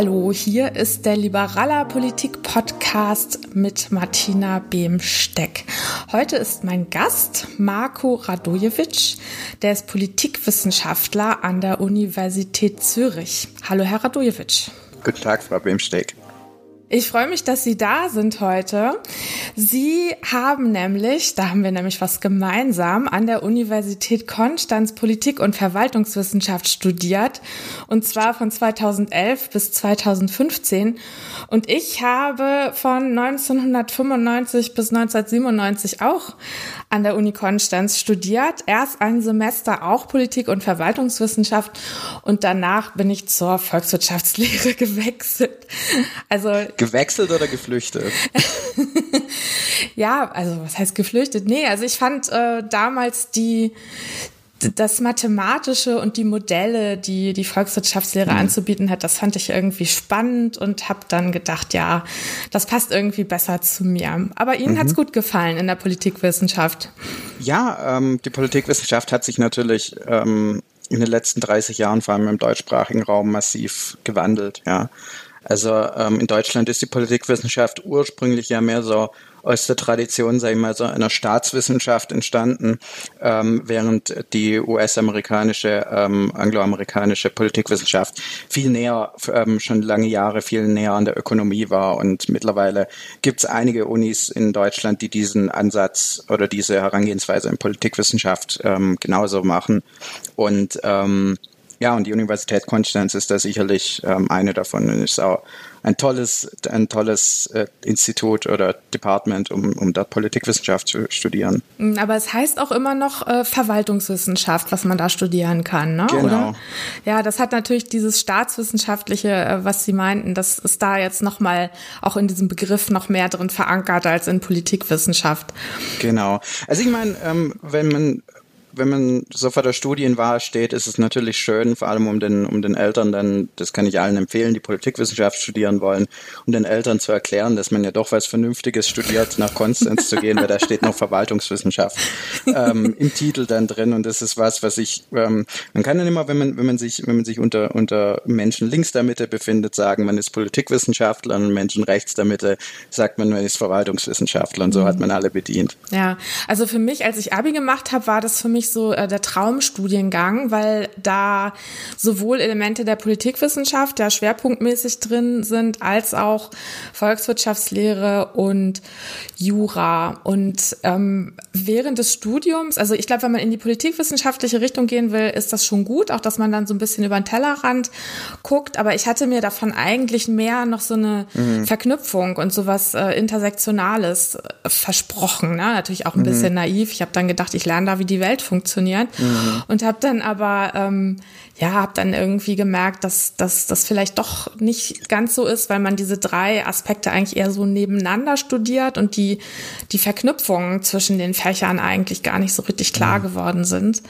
Hallo, hier ist der Liberaler Politik Podcast mit Martina Behm-Steck. Heute ist mein Gast Marco Radojevic, der ist Politikwissenschaftler an der Universität Zürich. Hallo, Herr Radojevic. Guten Tag, Frau Behm-Steck. Ich freue mich, dass Sie da sind heute. Sie haben nämlich, da haben wir nämlich was gemeinsam, an der Universität Konstanz Politik- und Verwaltungswissenschaft studiert. Und zwar von 2011 bis 2015. Und ich habe von 1995 bis 1997 auch an der Uni Konstanz studiert. Erst ein Semester auch Politik- und Verwaltungswissenschaft. Und danach bin ich zur Volkswirtschaftslehre gewechselt. Also Gewechselt oder geflüchtet? ja, also was heißt geflüchtet? Nee, also ich fand äh, damals die das Mathematische und die Modelle, die die Volkswirtschaftslehre mhm. anzubieten hat, das fand ich irgendwie spannend und habe dann gedacht, ja, das passt irgendwie besser zu mir. Aber Ihnen mhm. hat's gut gefallen in der Politikwissenschaft. Ja, ähm, die Politikwissenschaft hat sich natürlich ähm, in den letzten 30 Jahren, vor allem im deutschsprachigen Raum, massiv gewandelt. Ja. Also ähm, in Deutschland ist die Politikwissenschaft ursprünglich ja mehr so aus der Tradition, sage ich mal, so einer Staatswissenschaft entstanden, ähm, während die US-amerikanische, ähm, angloamerikanische Politikwissenschaft viel näher, ähm, schon lange Jahre viel näher an der Ökonomie war. Und mittlerweile gibt es einige Unis in Deutschland, die diesen Ansatz oder diese Herangehensweise in Politikwissenschaft ähm, genauso machen. Und ähm, ja, und die Universität Konstanz ist da sicherlich ähm, eine davon und ist auch ein tolles, ein tolles äh, Institut oder Department, um, um dort Politikwissenschaft zu studieren. Mm, aber es heißt auch immer noch äh, Verwaltungswissenschaft, was man da studieren kann, ne? Genau. Oder? Ja, das hat natürlich dieses staatswissenschaftliche, äh, was Sie meinten, das ist da jetzt nochmal auch in diesem Begriff noch mehr drin verankert als in Politikwissenschaft. Genau. Also ich meine, ähm, wenn man wenn man so vor der Studienwahl steht, ist es natürlich schön, vor allem um den, um den Eltern dann, das kann ich allen empfehlen, die Politikwissenschaft studieren wollen, um den Eltern zu erklären, dass man ja doch was Vernünftiges studiert, nach Konstanz zu gehen, weil da steht noch Verwaltungswissenschaft ähm, im Titel dann drin und das ist was, was ich, ähm, man kann dann immer, wenn man, wenn man sich, wenn man sich unter, unter Menschen links der Mitte befindet, sagen, man ist Politikwissenschaftler und Menschen rechts der Mitte sagt man, man ist Verwaltungswissenschaftler und so hat man alle bedient. Ja, also für mich, als ich Abi gemacht habe, war das für mich so äh, der Traumstudiengang, weil da sowohl Elemente der Politikwissenschaft, ja schwerpunktmäßig drin sind, als auch Volkswirtschaftslehre und Jura. Und ähm, während des Studiums, also ich glaube, wenn man in die politikwissenschaftliche Richtung gehen will, ist das schon gut, auch dass man dann so ein bisschen über den Tellerrand guckt. Aber ich hatte mir davon eigentlich mehr noch so eine mhm. Verknüpfung und sowas äh, Intersektionales äh, versprochen. Ne? Natürlich auch ein mhm. bisschen naiv. Ich habe dann gedacht, ich lerne da, wie die Welt funktioniert. Mhm. Und habe dann aber, ähm, ja, habe dann irgendwie gemerkt, dass, dass das vielleicht doch nicht ganz so ist, weil man diese drei Aspekte eigentlich eher so nebeneinander studiert und die, die Verknüpfungen zwischen den Fächern eigentlich gar nicht so richtig klar mhm. geworden sind.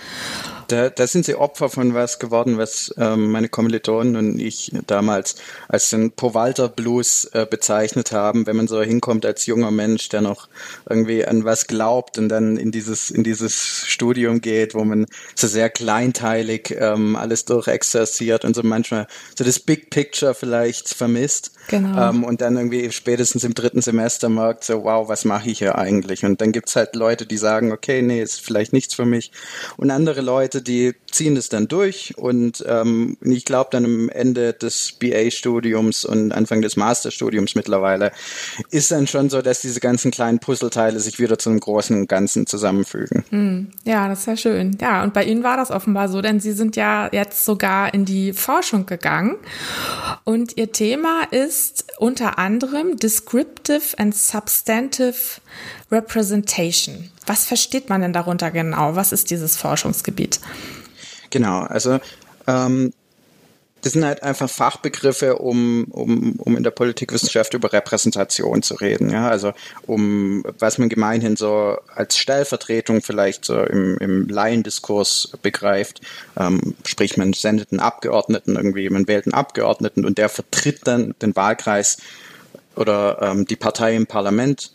Da, da sind sie Opfer von was geworden, was ähm, meine Kommilitonen und ich damals als den Powalter Blues äh, bezeichnet haben, wenn man so hinkommt als junger Mensch, der noch irgendwie an was glaubt und dann in dieses, in dieses Studium geht, wo man so sehr kleinteilig ähm, alles durchexerziert und so manchmal so das Big Picture vielleicht vermisst. Genau. Ähm, und dann irgendwie spätestens im dritten Semester merkt so, wow, was mache ich hier eigentlich? Und dann gibt's halt Leute, die sagen, okay, nee, ist vielleicht nichts für mich. Und andere Leute, die ziehen es dann durch. Und ähm, ich glaube dann am Ende des BA-Studiums und Anfang des Masterstudiums mittlerweile ist dann schon so, dass diese ganzen kleinen Puzzleteile sich wieder zu einem großen Ganzen zusammenfügen. Hm. Ja, das ist ja schön. Ja, und bei Ihnen war das offenbar so, denn Sie sind ja jetzt sogar in die Forschung gegangen. Und Ihr Thema ist ist unter anderem Descriptive and Substantive Representation. Was versteht man denn darunter genau? Was ist dieses Forschungsgebiet? Genau, also ähm, das sind halt einfach Fachbegriffe, um, um, um in der Politikwissenschaft über Repräsentation zu reden. Ja? Also um was man gemeinhin so als Stellvertretung vielleicht so im, im Laiendiskurs begreift. Ähm, sprich, man sendet einen Abgeordneten irgendwie, man wählt einen Abgeordneten und der vertritt dann den Wahlkreis oder ähm, die Partei im Parlament.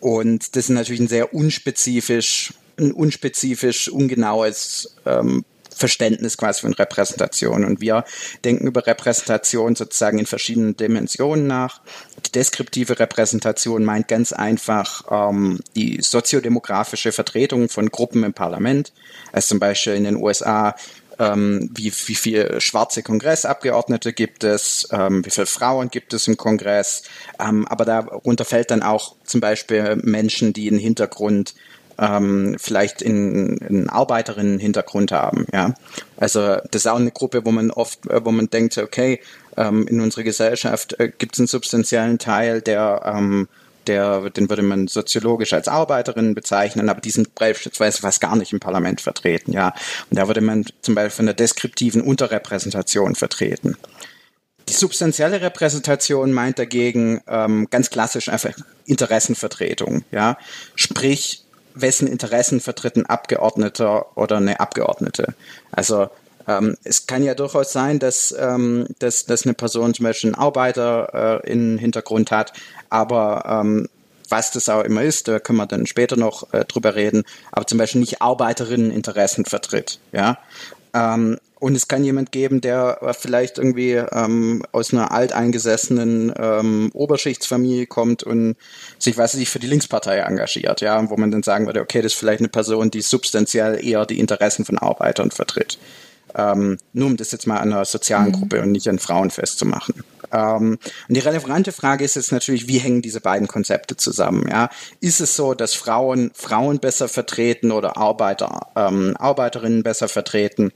Und das ist natürlich ein sehr unspezifisch, ein unspezifisch, ungenaues ähm, Verständnis quasi von Repräsentation. Und wir denken über Repräsentation sozusagen in verschiedenen Dimensionen nach. Die deskriptive Repräsentation meint ganz einfach ähm, die soziodemografische Vertretung von Gruppen im Parlament. Also zum Beispiel in den USA ähm, wie, wie viele schwarze Kongressabgeordnete gibt es, ähm, wie viele Frauen gibt es im Kongress, ähm, aber darunter fällt dann auch zum Beispiel Menschen, die einen Hintergrund ähm, vielleicht in, in Arbeiterinnen-Hintergrund haben. Ja, also das ist auch eine Gruppe, wo man oft, äh, wo man denkt, okay, ähm, in unserer Gesellschaft äh, gibt es einen substanziellen Teil, der ähm, der, den würde man soziologisch als Arbeiterinnen bezeichnen, aber die sind beispielsweise fast gar nicht im Parlament vertreten, ja. Und da würde man zum Beispiel von der deskriptiven Unterrepräsentation vertreten. Die substanzielle Repräsentation meint dagegen ähm, ganz klassisch einfach Interessenvertretung, ja. Sprich, wessen Interessen vertritt ein Abgeordneter oder eine Abgeordnete. Also ähm, es kann ja durchaus sein, dass, ähm, dass, dass eine Person zum Beispiel einen Arbeiter äh, in Hintergrund hat, aber ähm, was das auch immer ist, da können wir dann später noch äh, drüber reden, aber zum Beispiel nicht Arbeiterinneninteressen vertritt. Ja? Ähm, und es kann jemand geben, der vielleicht irgendwie ähm, aus einer alteingesessenen ähm, Oberschichtsfamilie kommt und sich, weiß ich, für die Linkspartei engagiert, ja, wo man dann sagen würde, okay, das ist vielleicht eine Person, die substanziell eher die Interessen von Arbeitern vertritt. Ähm, nur um das jetzt mal an einer sozialen mhm. Gruppe und nicht an Frauen festzumachen. Ähm, und die relevante Frage ist jetzt natürlich, wie hängen diese beiden Konzepte zusammen? Ja? Ist es so, dass Frauen Frauen besser vertreten oder Arbeiter ähm, Arbeiterinnen besser vertreten?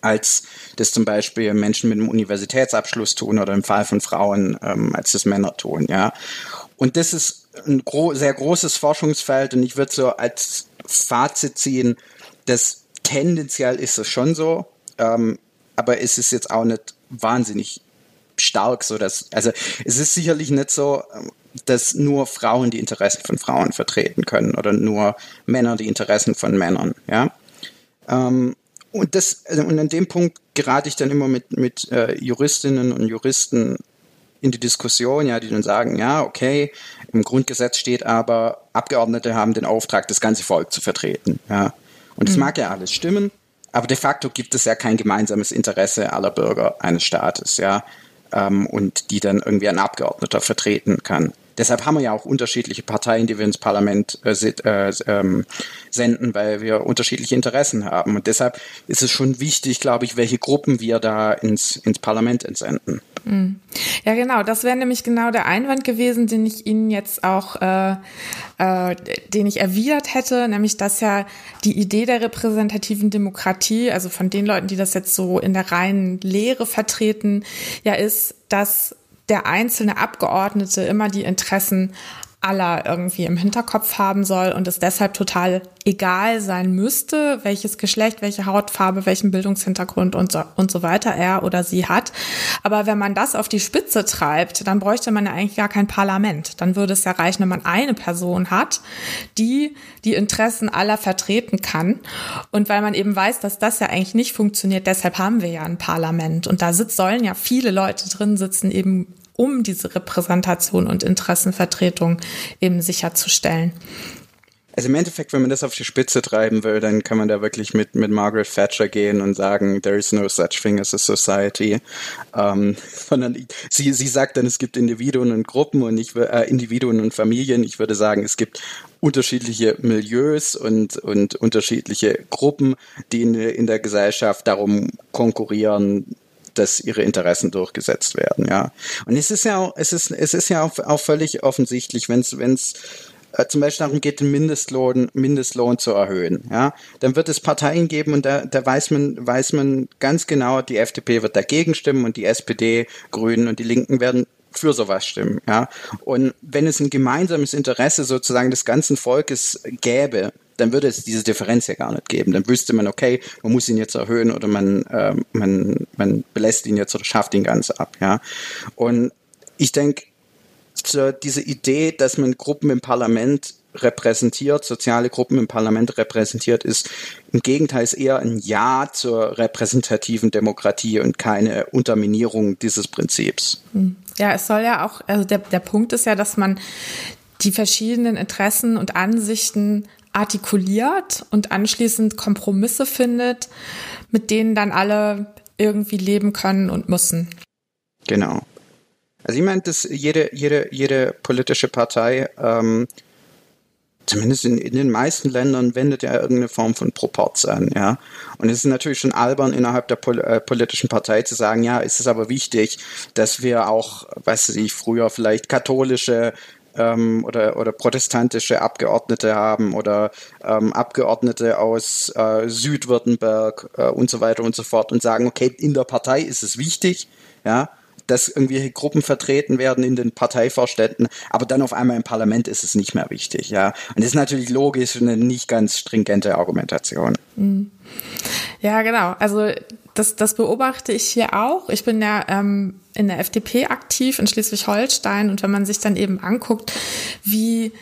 Als das zum Beispiel Menschen mit einem Universitätsabschluss tun oder im Fall von Frauen, ähm, als das Männer tun, ja. Und das ist ein gro sehr großes Forschungsfeld und ich würde so als Fazit ziehen, dass tendenziell ist es schon so, ähm, aber es ist jetzt auch nicht wahnsinnig stark so, dass, also es ist sicherlich nicht so, dass nur Frauen die Interessen von Frauen vertreten können oder nur Männer die Interessen von Männern, ja. Ähm, und das, also, und an dem Punkt gerate ich dann immer mit, mit äh, Juristinnen und Juristen in die Diskussion, ja, die dann sagen, ja, okay, im Grundgesetz steht aber, Abgeordnete haben den Auftrag, das ganze Volk zu vertreten, ja. Und das mhm. mag ja alles stimmen, aber de facto gibt es ja kein gemeinsames Interesse aller Bürger eines Staates, ja, ähm, und die dann irgendwie ein Abgeordneter vertreten kann. Deshalb haben wir ja auch unterschiedliche Parteien, die wir ins Parlament äh, äh, ähm, senden, weil wir unterschiedliche Interessen haben. Und deshalb ist es schon wichtig, glaube ich, welche Gruppen wir da ins, ins Parlament entsenden. Mhm. Ja, genau. Das wäre nämlich genau der Einwand gewesen, den ich Ihnen jetzt auch, äh, äh, den ich erwidert hätte, nämlich dass ja die Idee der repräsentativen Demokratie, also von den Leuten, die das jetzt so in der reinen Lehre vertreten, ja ist, dass der einzelne Abgeordnete immer die Interessen aller irgendwie im Hinterkopf haben soll und es deshalb total egal sein müsste, welches Geschlecht, welche Hautfarbe, welchen Bildungshintergrund und so, und so weiter er oder sie hat. Aber wenn man das auf die Spitze treibt, dann bräuchte man ja eigentlich gar kein Parlament. Dann würde es ja reichen, wenn man eine Person hat, die die Interessen aller vertreten kann. Und weil man eben weiß, dass das ja eigentlich nicht funktioniert, deshalb haben wir ja ein Parlament. Und da sitzt, sollen ja viele Leute drin sitzen, eben um diese Repräsentation und Interessenvertretung eben sicherzustellen. Also im Endeffekt, wenn man das auf die Spitze treiben will, dann kann man da wirklich mit, mit Margaret Thatcher gehen und sagen, there is no such thing as a society. Ähm, sondern sie, sie sagt dann, es gibt Individuen und Gruppen und ich äh, Individuen und Familien. Ich würde sagen, es gibt unterschiedliche Milieus und, und unterschiedliche Gruppen, die in, in der Gesellschaft darum konkurrieren, dass ihre Interessen durchgesetzt werden, ja. Und es ist ja auch, es ist, es ist ja auch, auch völlig offensichtlich, wenn es, wenn es äh, zum Beispiel darum geht, den Mindestlohn, Mindestlohn zu erhöhen, ja, dann wird es Parteien geben und da, da weiß man, weiß man ganz genau, die FDP wird dagegen stimmen und die SPD, Grünen und die Linken werden für sowas stimmen, ja. Und wenn es ein gemeinsames Interesse sozusagen des ganzen Volkes gäbe, dann würde es diese Differenz ja gar nicht geben. Dann wüsste man, okay, man muss ihn jetzt erhöhen oder man, äh, man, man belässt ihn jetzt oder schafft ihn ganz ab. Ja? Und ich denke, so diese Idee, dass man Gruppen im Parlament repräsentiert, soziale Gruppen im Parlament repräsentiert, ist im Gegenteil ist eher ein Ja zur repräsentativen Demokratie und keine Unterminierung dieses Prinzips. Ja, es soll ja auch, also der, der Punkt ist ja, dass man die verschiedenen Interessen und Ansichten artikuliert und anschließend Kompromisse findet, mit denen dann alle irgendwie leben können und müssen. Genau. Also ich meine, dass jede, jede, jede politische Partei, ähm, zumindest in, in den meisten Ländern, wendet ja irgendeine Form von Proporz an, ja. Und es ist natürlich schon albern, innerhalb der Pol äh, politischen Partei zu sagen, ja, es ist aber wichtig, dass wir auch, weiß ich, früher vielleicht katholische ähm, oder, oder protestantische Abgeordnete haben oder ähm, Abgeordnete aus äh, Südwürttemberg äh, und so weiter und so fort und sagen, okay, in der Partei ist es wichtig, ja, dass irgendwelche Gruppen vertreten werden in den Parteivorständen, aber dann auf einmal im Parlament ist es nicht mehr wichtig, ja. Und das ist natürlich logisch eine nicht ganz stringente Argumentation. Mhm. Ja, genau. Also das, das beobachte ich hier auch. Ich bin ja ähm, in der FDP aktiv in Schleswig-Holstein und wenn man sich dann eben anguckt, wie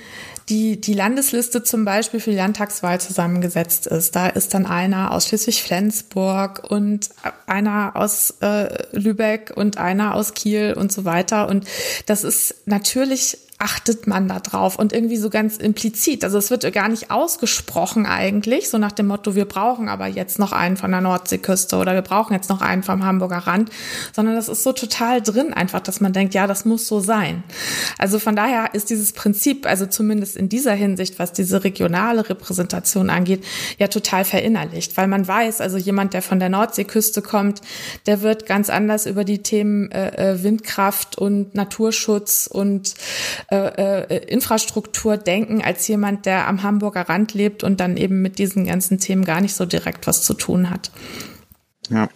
die, die Landesliste zum Beispiel für die Landtagswahl zusammengesetzt ist. Da ist dann einer aus Schleswig-Flensburg und einer aus äh, Lübeck und einer aus Kiel und so weiter. Und das ist natürlich achtet man da drauf und irgendwie so ganz implizit. Also es wird gar nicht ausgesprochen eigentlich, so nach dem Motto, wir brauchen aber jetzt noch einen von der Nordseeküste oder wir brauchen jetzt noch einen vom Hamburger Rand, sondern das ist so total drin einfach, dass man denkt, ja, das muss so sein. Also von daher ist dieses Prinzip, also zumindest in dieser Hinsicht, was diese regionale Repräsentation angeht, ja total verinnerlicht, weil man weiß, also jemand, der von der Nordseeküste kommt, der wird ganz anders über die Themen äh, äh Windkraft und Naturschutz und äh, äh, Infrastruktur denken als jemand, der am Hamburger Rand lebt und dann eben mit diesen ganzen Themen gar nicht so direkt was zu tun hat. Ja.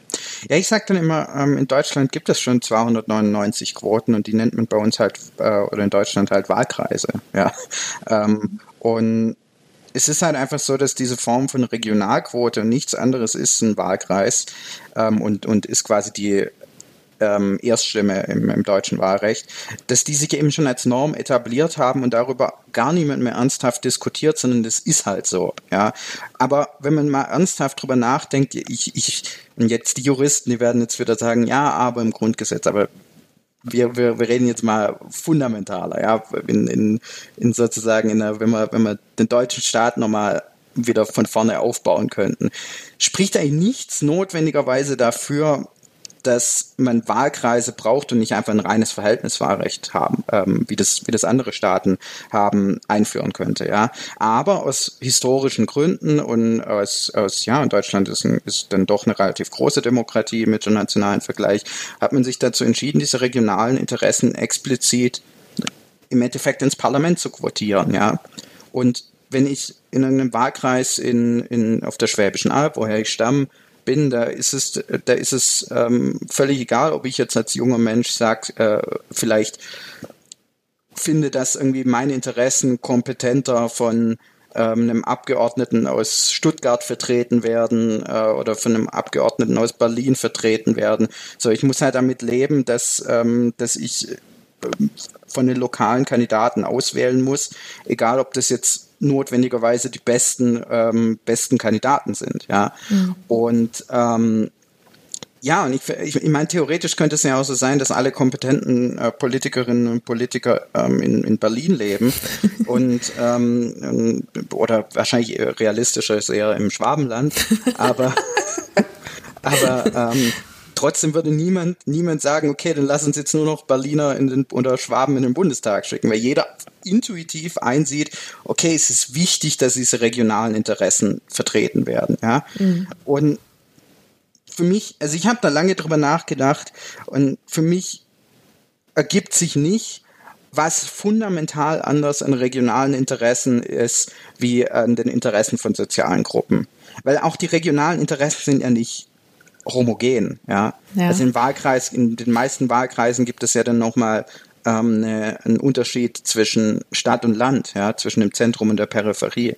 Ja, ich sage dann immer, ähm, in Deutschland gibt es schon 299 Quoten und die nennt man bei uns halt, äh, oder in Deutschland halt Wahlkreise. Ja. Ähm, und es ist halt einfach so, dass diese Form von Regionalquote nichts anderes ist ein Wahlkreis ähm, und, und ist quasi die ähm, Erststimme im, im deutschen Wahlrecht, dass die sich eben schon als Norm etabliert haben und darüber gar niemand mehr ernsthaft diskutiert, sondern das ist halt so, ja. Aber wenn man mal ernsthaft drüber nachdenkt, ich, ich, und jetzt die Juristen, die werden jetzt wieder sagen, ja, aber im Grundgesetz, aber wir, wir, wir reden jetzt mal fundamentaler, ja, in, in, in sozusagen, in der, wenn wir, wenn wir den deutschen Staat nochmal wieder von vorne aufbauen könnten, spricht eigentlich nichts notwendigerweise dafür, dass man Wahlkreise braucht und nicht einfach ein reines Verhältniswahlrecht haben, ähm, wie das wie das andere Staaten haben einführen könnte, ja. Aber aus historischen Gründen und aus aus ja, in Deutschland ist, ein, ist dann doch eine relativ große Demokratie mit dem nationalen Vergleich, hat man sich dazu entschieden, diese regionalen Interessen explizit im Endeffekt ins Parlament zu quotieren, ja. Und wenn ich in einem Wahlkreis in, in, auf der Schwäbischen Alb, woher ich stamme, bin, da ist es, da ist es ähm, völlig egal, ob ich jetzt als junger Mensch sage, äh, vielleicht finde, dass irgendwie meine Interessen kompetenter von ähm, einem Abgeordneten aus Stuttgart vertreten werden äh, oder von einem Abgeordneten aus Berlin vertreten werden. So, ich muss halt damit leben, dass, ähm, dass ich äh, von den lokalen Kandidaten auswählen muss, egal ob das jetzt notwendigerweise die besten, ähm, besten Kandidaten sind. Ja. Mhm. Und ähm, ja, und ich, ich, ich meine, theoretisch könnte es ja auch so sein, dass alle kompetenten äh, Politikerinnen und Politiker ähm, in, in Berlin leben und ähm, oder wahrscheinlich realistischer ist eher im Schwabenland, aber aber ähm, trotzdem würde niemand, niemand sagen, okay, dann lass uns jetzt nur noch Berliner in den, oder Schwaben in den Bundestag schicken, weil jeder intuitiv einsieht, okay, es ist wichtig, dass diese regionalen Interessen vertreten werden, ja. Mhm. Und für mich, also ich habe da lange drüber nachgedacht und für mich ergibt sich nicht, was fundamental anders an regionalen Interessen ist, wie an den Interessen von sozialen Gruppen. Weil auch die regionalen Interessen sind ja nicht homogen. Ja? ja. Also im Wahlkreis, in den meisten Wahlkreisen gibt es ja dann nochmal ähm, eine, einen Unterschied zwischen Stadt und Land, ja, zwischen dem Zentrum und der Peripherie.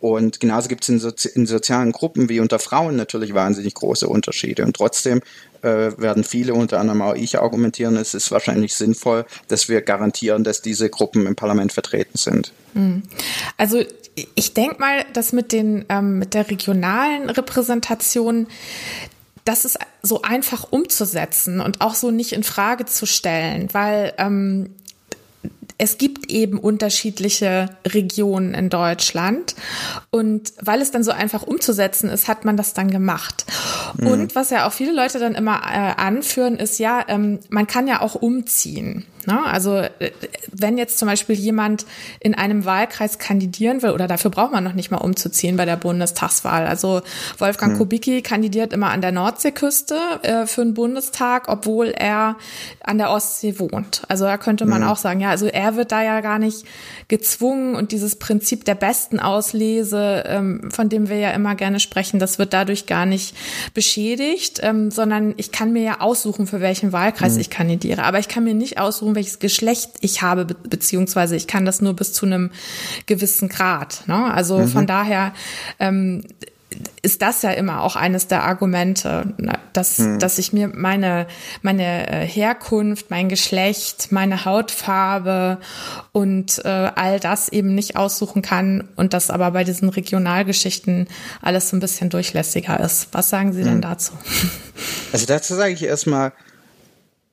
Und genauso gibt es in, Sozi in, sozialen Gruppen wie unter Frauen natürlich wahnsinnig große Unterschiede. Und trotzdem äh, werden viele, unter anderem auch ich, argumentieren, es ist wahrscheinlich sinnvoll, dass wir garantieren, dass diese Gruppen im Parlament vertreten sind. Hm. Also ich denke mal, dass mit, den, ähm, mit der regionalen Repräsentation das ist so einfach umzusetzen und auch so nicht in Frage zu stellen, weil ähm, es gibt eben unterschiedliche Regionen in Deutschland. Und weil es dann so einfach umzusetzen ist, hat man das dann gemacht. Mhm. Und was ja auch viele Leute dann immer äh, anführen, ist ja, ähm, man kann ja auch umziehen. Ne? Also äh, wenn jetzt zum Beispiel jemand in einem Wahlkreis kandidieren will, oder dafür braucht man noch nicht mal umzuziehen bei der Bundestagswahl. Also Wolfgang hm. Kubicki kandidiert immer an der Nordseeküste äh, für den Bundestag, obwohl er an der Ostsee wohnt. Also da könnte man hm. auch sagen, ja, also er wird da ja gar nicht gezwungen und dieses Prinzip der besten Auslese, ähm, von dem wir ja immer gerne sprechen, das wird dadurch gar nicht beschädigt, ähm, sondern ich kann mir ja aussuchen, für welchen Wahlkreis hm. ich kandidiere. Aber ich kann mir nicht aussuchen, welches Geschlecht ich habe, beziehungsweise ich kann das nur bis zu einem gewissen Grad. Ne? Also mhm. von daher ähm, ist das ja immer auch eines der Argumente, ne? dass, mhm. dass ich mir meine, meine äh, Herkunft, mein Geschlecht, meine Hautfarbe und äh, all das eben nicht aussuchen kann und das aber bei diesen Regionalgeschichten alles so ein bisschen durchlässiger ist. Was sagen Sie mhm. denn dazu? Also dazu sage ich erstmal,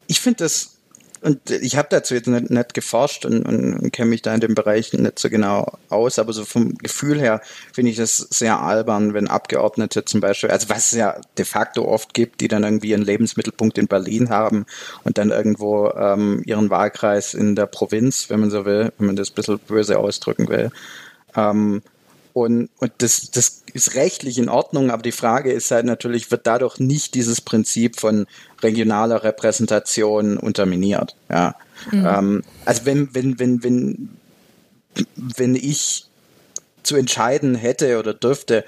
ich finde das und ich habe dazu jetzt nicht, nicht geforscht und, und, kenne mich da in dem Bereich nicht so genau aus, aber so vom Gefühl her finde ich das sehr albern, wenn Abgeordnete zum Beispiel, also was es ja de facto oft gibt, die dann irgendwie einen Lebensmittelpunkt in Berlin haben und dann irgendwo ähm, ihren Wahlkreis in der Provinz, wenn man so will, wenn man das ein bisschen böse ausdrücken will. Ähm, und, und das, das ist rechtlich in Ordnung, aber die Frage ist halt natürlich, wird dadurch nicht dieses Prinzip von regionaler Repräsentation unterminiert. Ja. Mhm. Ähm, also wenn, wenn, wenn, wenn, wenn ich zu entscheiden hätte oder dürfte,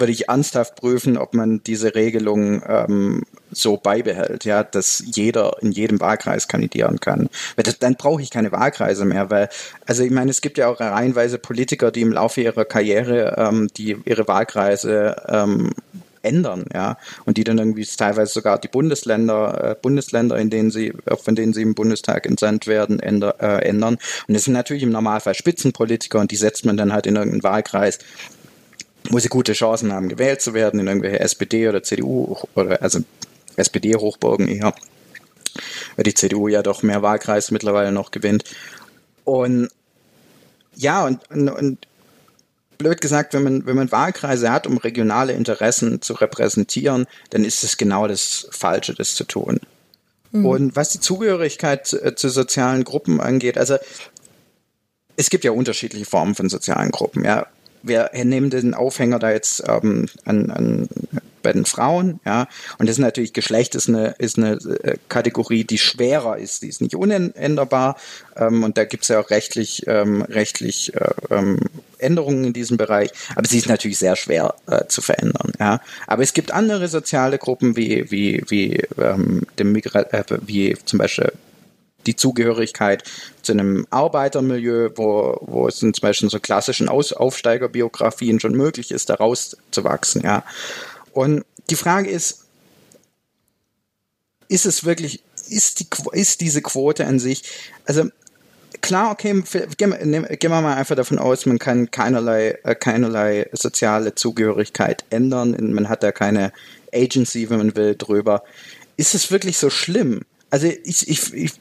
würde ich ernsthaft prüfen, ob man diese Regelung ähm, so beibehält, ja, dass jeder in jedem Wahlkreis kandidieren kann. Weil das, dann brauche ich keine Wahlkreise mehr, weil, also ich meine, es gibt ja auch reihenweise Politiker, die im Laufe ihrer Karriere ähm, die ihre Wahlkreise ähm, ändern, ja, und die dann irgendwie teilweise sogar die Bundesländer, äh, Bundesländer, in denen sie, von denen sie im Bundestag entsandt werden, änder, äh, ändern. Und das sind natürlich im Normalfall Spitzenpolitiker und die setzt man dann halt in irgendeinen Wahlkreis wo sie gute Chancen haben, gewählt zu werden in irgendwelche SPD oder CDU oder also SPD-Hochburgen eher, weil die CDU ja doch mehr Wahlkreise mittlerweile noch gewinnt. Und ja, und, und, und blöd gesagt, wenn man, wenn man Wahlkreise hat, um regionale Interessen zu repräsentieren, dann ist es genau das Falsche, das zu tun. Mhm. Und was die Zugehörigkeit zu, äh, zu sozialen Gruppen angeht, also es gibt ja unterschiedliche Formen von sozialen Gruppen. Ja, wir nehmen den Aufhänger da jetzt ähm, an, an bei den Frauen, ja. Und das ist natürlich Geschlecht ist eine, ist eine äh, Kategorie, die schwerer ist, die ist nicht unänderbar. Ähm, und da gibt es ja auch rechtlich, ähm, rechtlich äh, ähm, Änderungen in diesem Bereich. Aber sie ist natürlich sehr schwer äh, zu verändern, ja. Aber es gibt andere soziale Gruppen wie, wie, wie, ähm, dem Migra äh, wie zum Beispiel die Zugehörigkeit zu einem Arbeitermilieu, wo, wo es in zum Beispiel so klassischen Aus Aufsteigerbiografien schon möglich ist, da rauszuwachsen, ja. Und die Frage ist, ist es wirklich, ist, die, ist diese Quote an sich, also klar, okay, gehen wir, mal einfach davon aus, man kann keinerlei, äh, keinerlei soziale Zugehörigkeit ändern, man hat da keine Agency, wenn man will, drüber. Ist es wirklich so schlimm? Also ich, ich, ich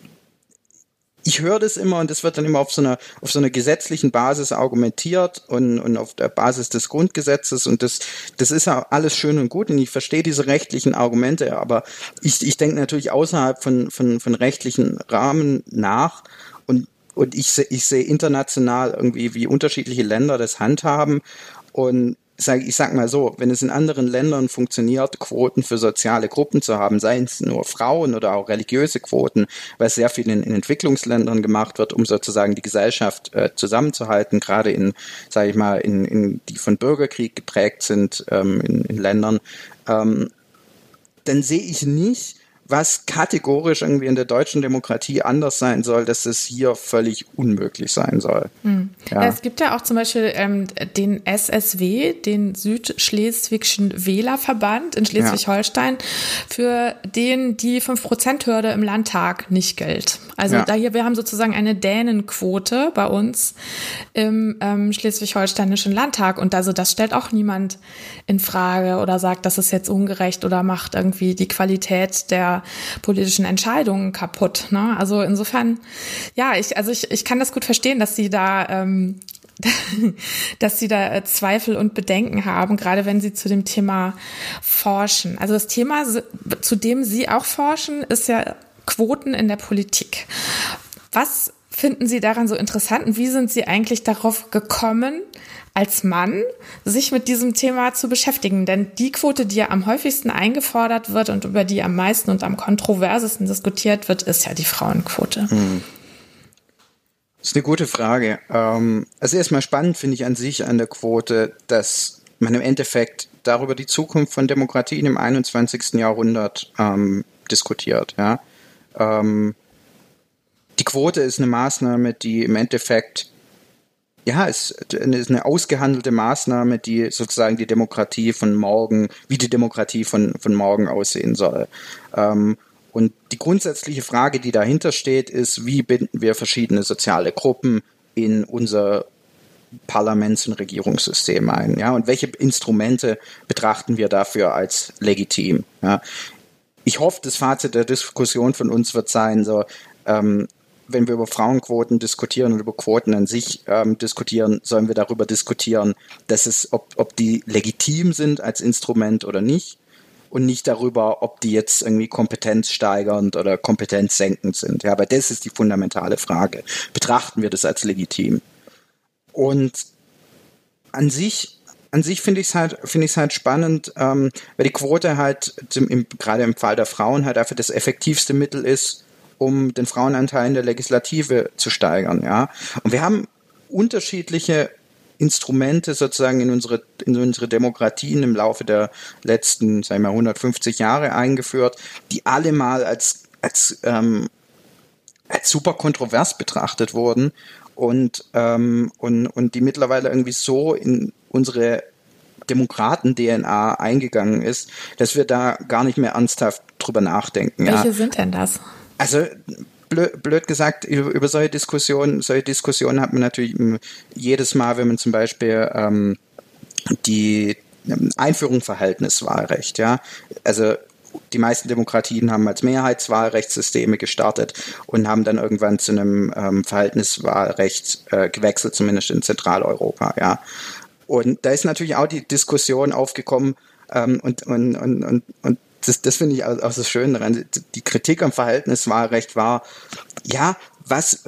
ich höre das immer und das wird dann immer auf so einer, auf so einer gesetzlichen Basis argumentiert und, und auf der Basis des Grundgesetzes und das, das ist ja alles schön und gut und ich verstehe diese rechtlichen Argumente, aber ich, ich denke natürlich außerhalb von, von, von rechtlichen Rahmen nach und, und ich, ich sehe international irgendwie, wie unterschiedliche Länder das handhaben und sag, ich sag mal so, wenn es in anderen Ländern funktioniert, Quoten für soziale Gruppen zu haben, seien es nur Frauen oder auch religiöse Quoten, weil sehr viel in, in Entwicklungsländern gemacht wird, um sozusagen die Gesellschaft äh, zusammenzuhalten, gerade in, sage ich mal, in, in die von Bürgerkrieg geprägt sind ähm, in, in Ländern, ähm, dann sehe ich nicht, was kategorisch irgendwie in der deutschen Demokratie anders sein soll, dass es hier völlig unmöglich sein soll. Hm. Ja. Es gibt ja auch zum Beispiel ähm, den SSW, den Südschleswigschen Wählerverband in Schleswig-Holstein, ja. für den die 5%-Hürde im Landtag nicht gilt. Also ja. da hier, wir haben sozusagen eine Dänenquote bei uns im ähm, schleswig-holsteinischen Landtag und also das stellt auch niemand in Frage oder sagt, das ist jetzt ungerecht oder macht irgendwie die Qualität der politischen Entscheidungen kaputt. Ne? Also insofern, ja, ich, also ich, ich kann das gut verstehen, dass sie da ähm, dass sie da äh, Zweifel und Bedenken haben, gerade wenn sie zu dem Thema forschen. Also das Thema, zu dem Sie auch forschen, ist ja Quoten in der Politik. Was finden Sie daran so interessant und wie sind Sie eigentlich darauf gekommen, als Mann sich mit diesem Thema zu beschäftigen? Denn die Quote, die ja am häufigsten eingefordert wird und über die am meisten und am kontroversesten diskutiert wird, ist ja die Frauenquote. Hm. Das ist eine gute Frage. Ähm, also erstmal spannend finde ich an sich an der Quote, dass man im Endeffekt darüber die Zukunft von Demokratien im 21. Jahrhundert ähm, diskutiert. Ja? Ähm, die Quote ist eine Maßnahme, die im Endeffekt ja, es ist eine ausgehandelte Maßnahme, die sozusagen die Demokratie von morgen, wie die Demokratie von, von morgen aussehen soll. Ähm, und die grundsätzliche Frage, die dahinter steht, ist, wie binden wir verschiedene soziale Gruppen in unser Parlaments- und Regierungssystem ein? Ja, und welche Instrumente betrachten wir dafür als legitim? Ja? Ich hoffe, das Fazit der Diskussion von uns wird sein, so, ähm, wenn wir über Frauenquoten diskutieren und über Quoten an sich ähm, diskutieren, sollen wir darüber diskutieren, dass es, ob, ob die legitim sind als Instrument oder nicht und nicht darüber, ob die jetzt irgendwie kompetenzsteigernd oder kompetenzsenkend sind. Ja, aber das ist die fundamentale Frage. Betrachten wir das als legitim? Und an sich an sich finde ich es halt, finde ich halt spannend, ähm, weil die Quote halt zum, im, gerade im Fall der Frauen halt einfach das effektivste Mittel ist, um den Frauenanteil in der Legislative zu steigern, ja. Und wir haben unterschiedliche Instrumente sozusagen in unsere, in unsere Demokratien im Laufe der letzten, sagen wir mal, 150 Jahre eingeführt, die alle mal als, als, ähm, als super kontrovers betrachtet wurden und, ähm, und, und die mittlerweile irgendwie so in unsere Demokraten-DNA eingegangen ist, dass wir da gar nicht mehr ernsthaft drüber nachdenken. Welche ja. sind denn das? Also blöd, gesagt, über, solche Diskussionen, solche Diskussionen hat man natürlich jedes Mal, wenn man zum Beispiel ähm, die ähm, Einführung Verhältniswahlrecht, ja. Also die meisten Demokratien haben als Mehrheitswahlrechtssysteme gestartet und haben dann irgendwann zu einem ähm, Verhältniswahlrecht äh, gewechselt, zumindest in Zentraleuropa, ja. Und da ist natürlich auch die Diskussion aufgekommen ähm, und, und, und, und, und das, das finde ich auch, auch so schön daran. Die Kritik am Verhältniswahlrecht war, ja, was,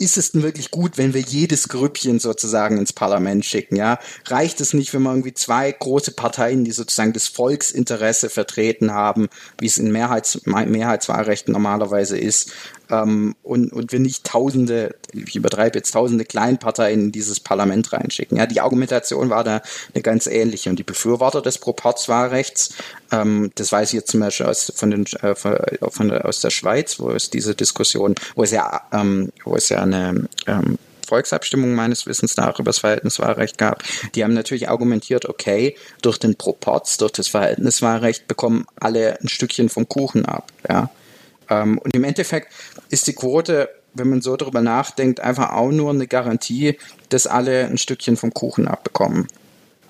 ist es denn wirklich gut, wenn wir jedes Grüppchen sozusagen ins Parlament schicken? Ja, reicht es nicht, wenn wir irgendwie zwei große Parteien, die sozusagen das Volksinteresse vertreten haben, wie es in Mehrheits Mehrheitswahlrechten normalerweise ist, ähm, und, und wir nicht Tausende, ich übertreibe jetzt Tausende Kleinparteien in dieses Parlament reinschicken? Ja, die Argumentation war da eine ganz ähnliche und die Befürworter des Proporzwahlrechts, ähm, das weiß ich jetzt zum Beispiel aus von den äh, von, von, aus der Schweiz, wo es diese Diskussion, wo es ja ähm, wo es ja eine ähm, Volksabstimmung meines Wissens nach über das Verhältniswahlrecht gab, die haben natürlich argumentiert, okay, durch den Proporz, durch das Verhältniswahlrecht bekommen alle ein Stückchen vom Kuchen ab. Ja? Ähm, und im Endeffekt ist die Quote, wenn man so darüber nachdenkt, einfach auch nur eine Garantie, dass alle ein Stückchen vom Kuchen abbekommen.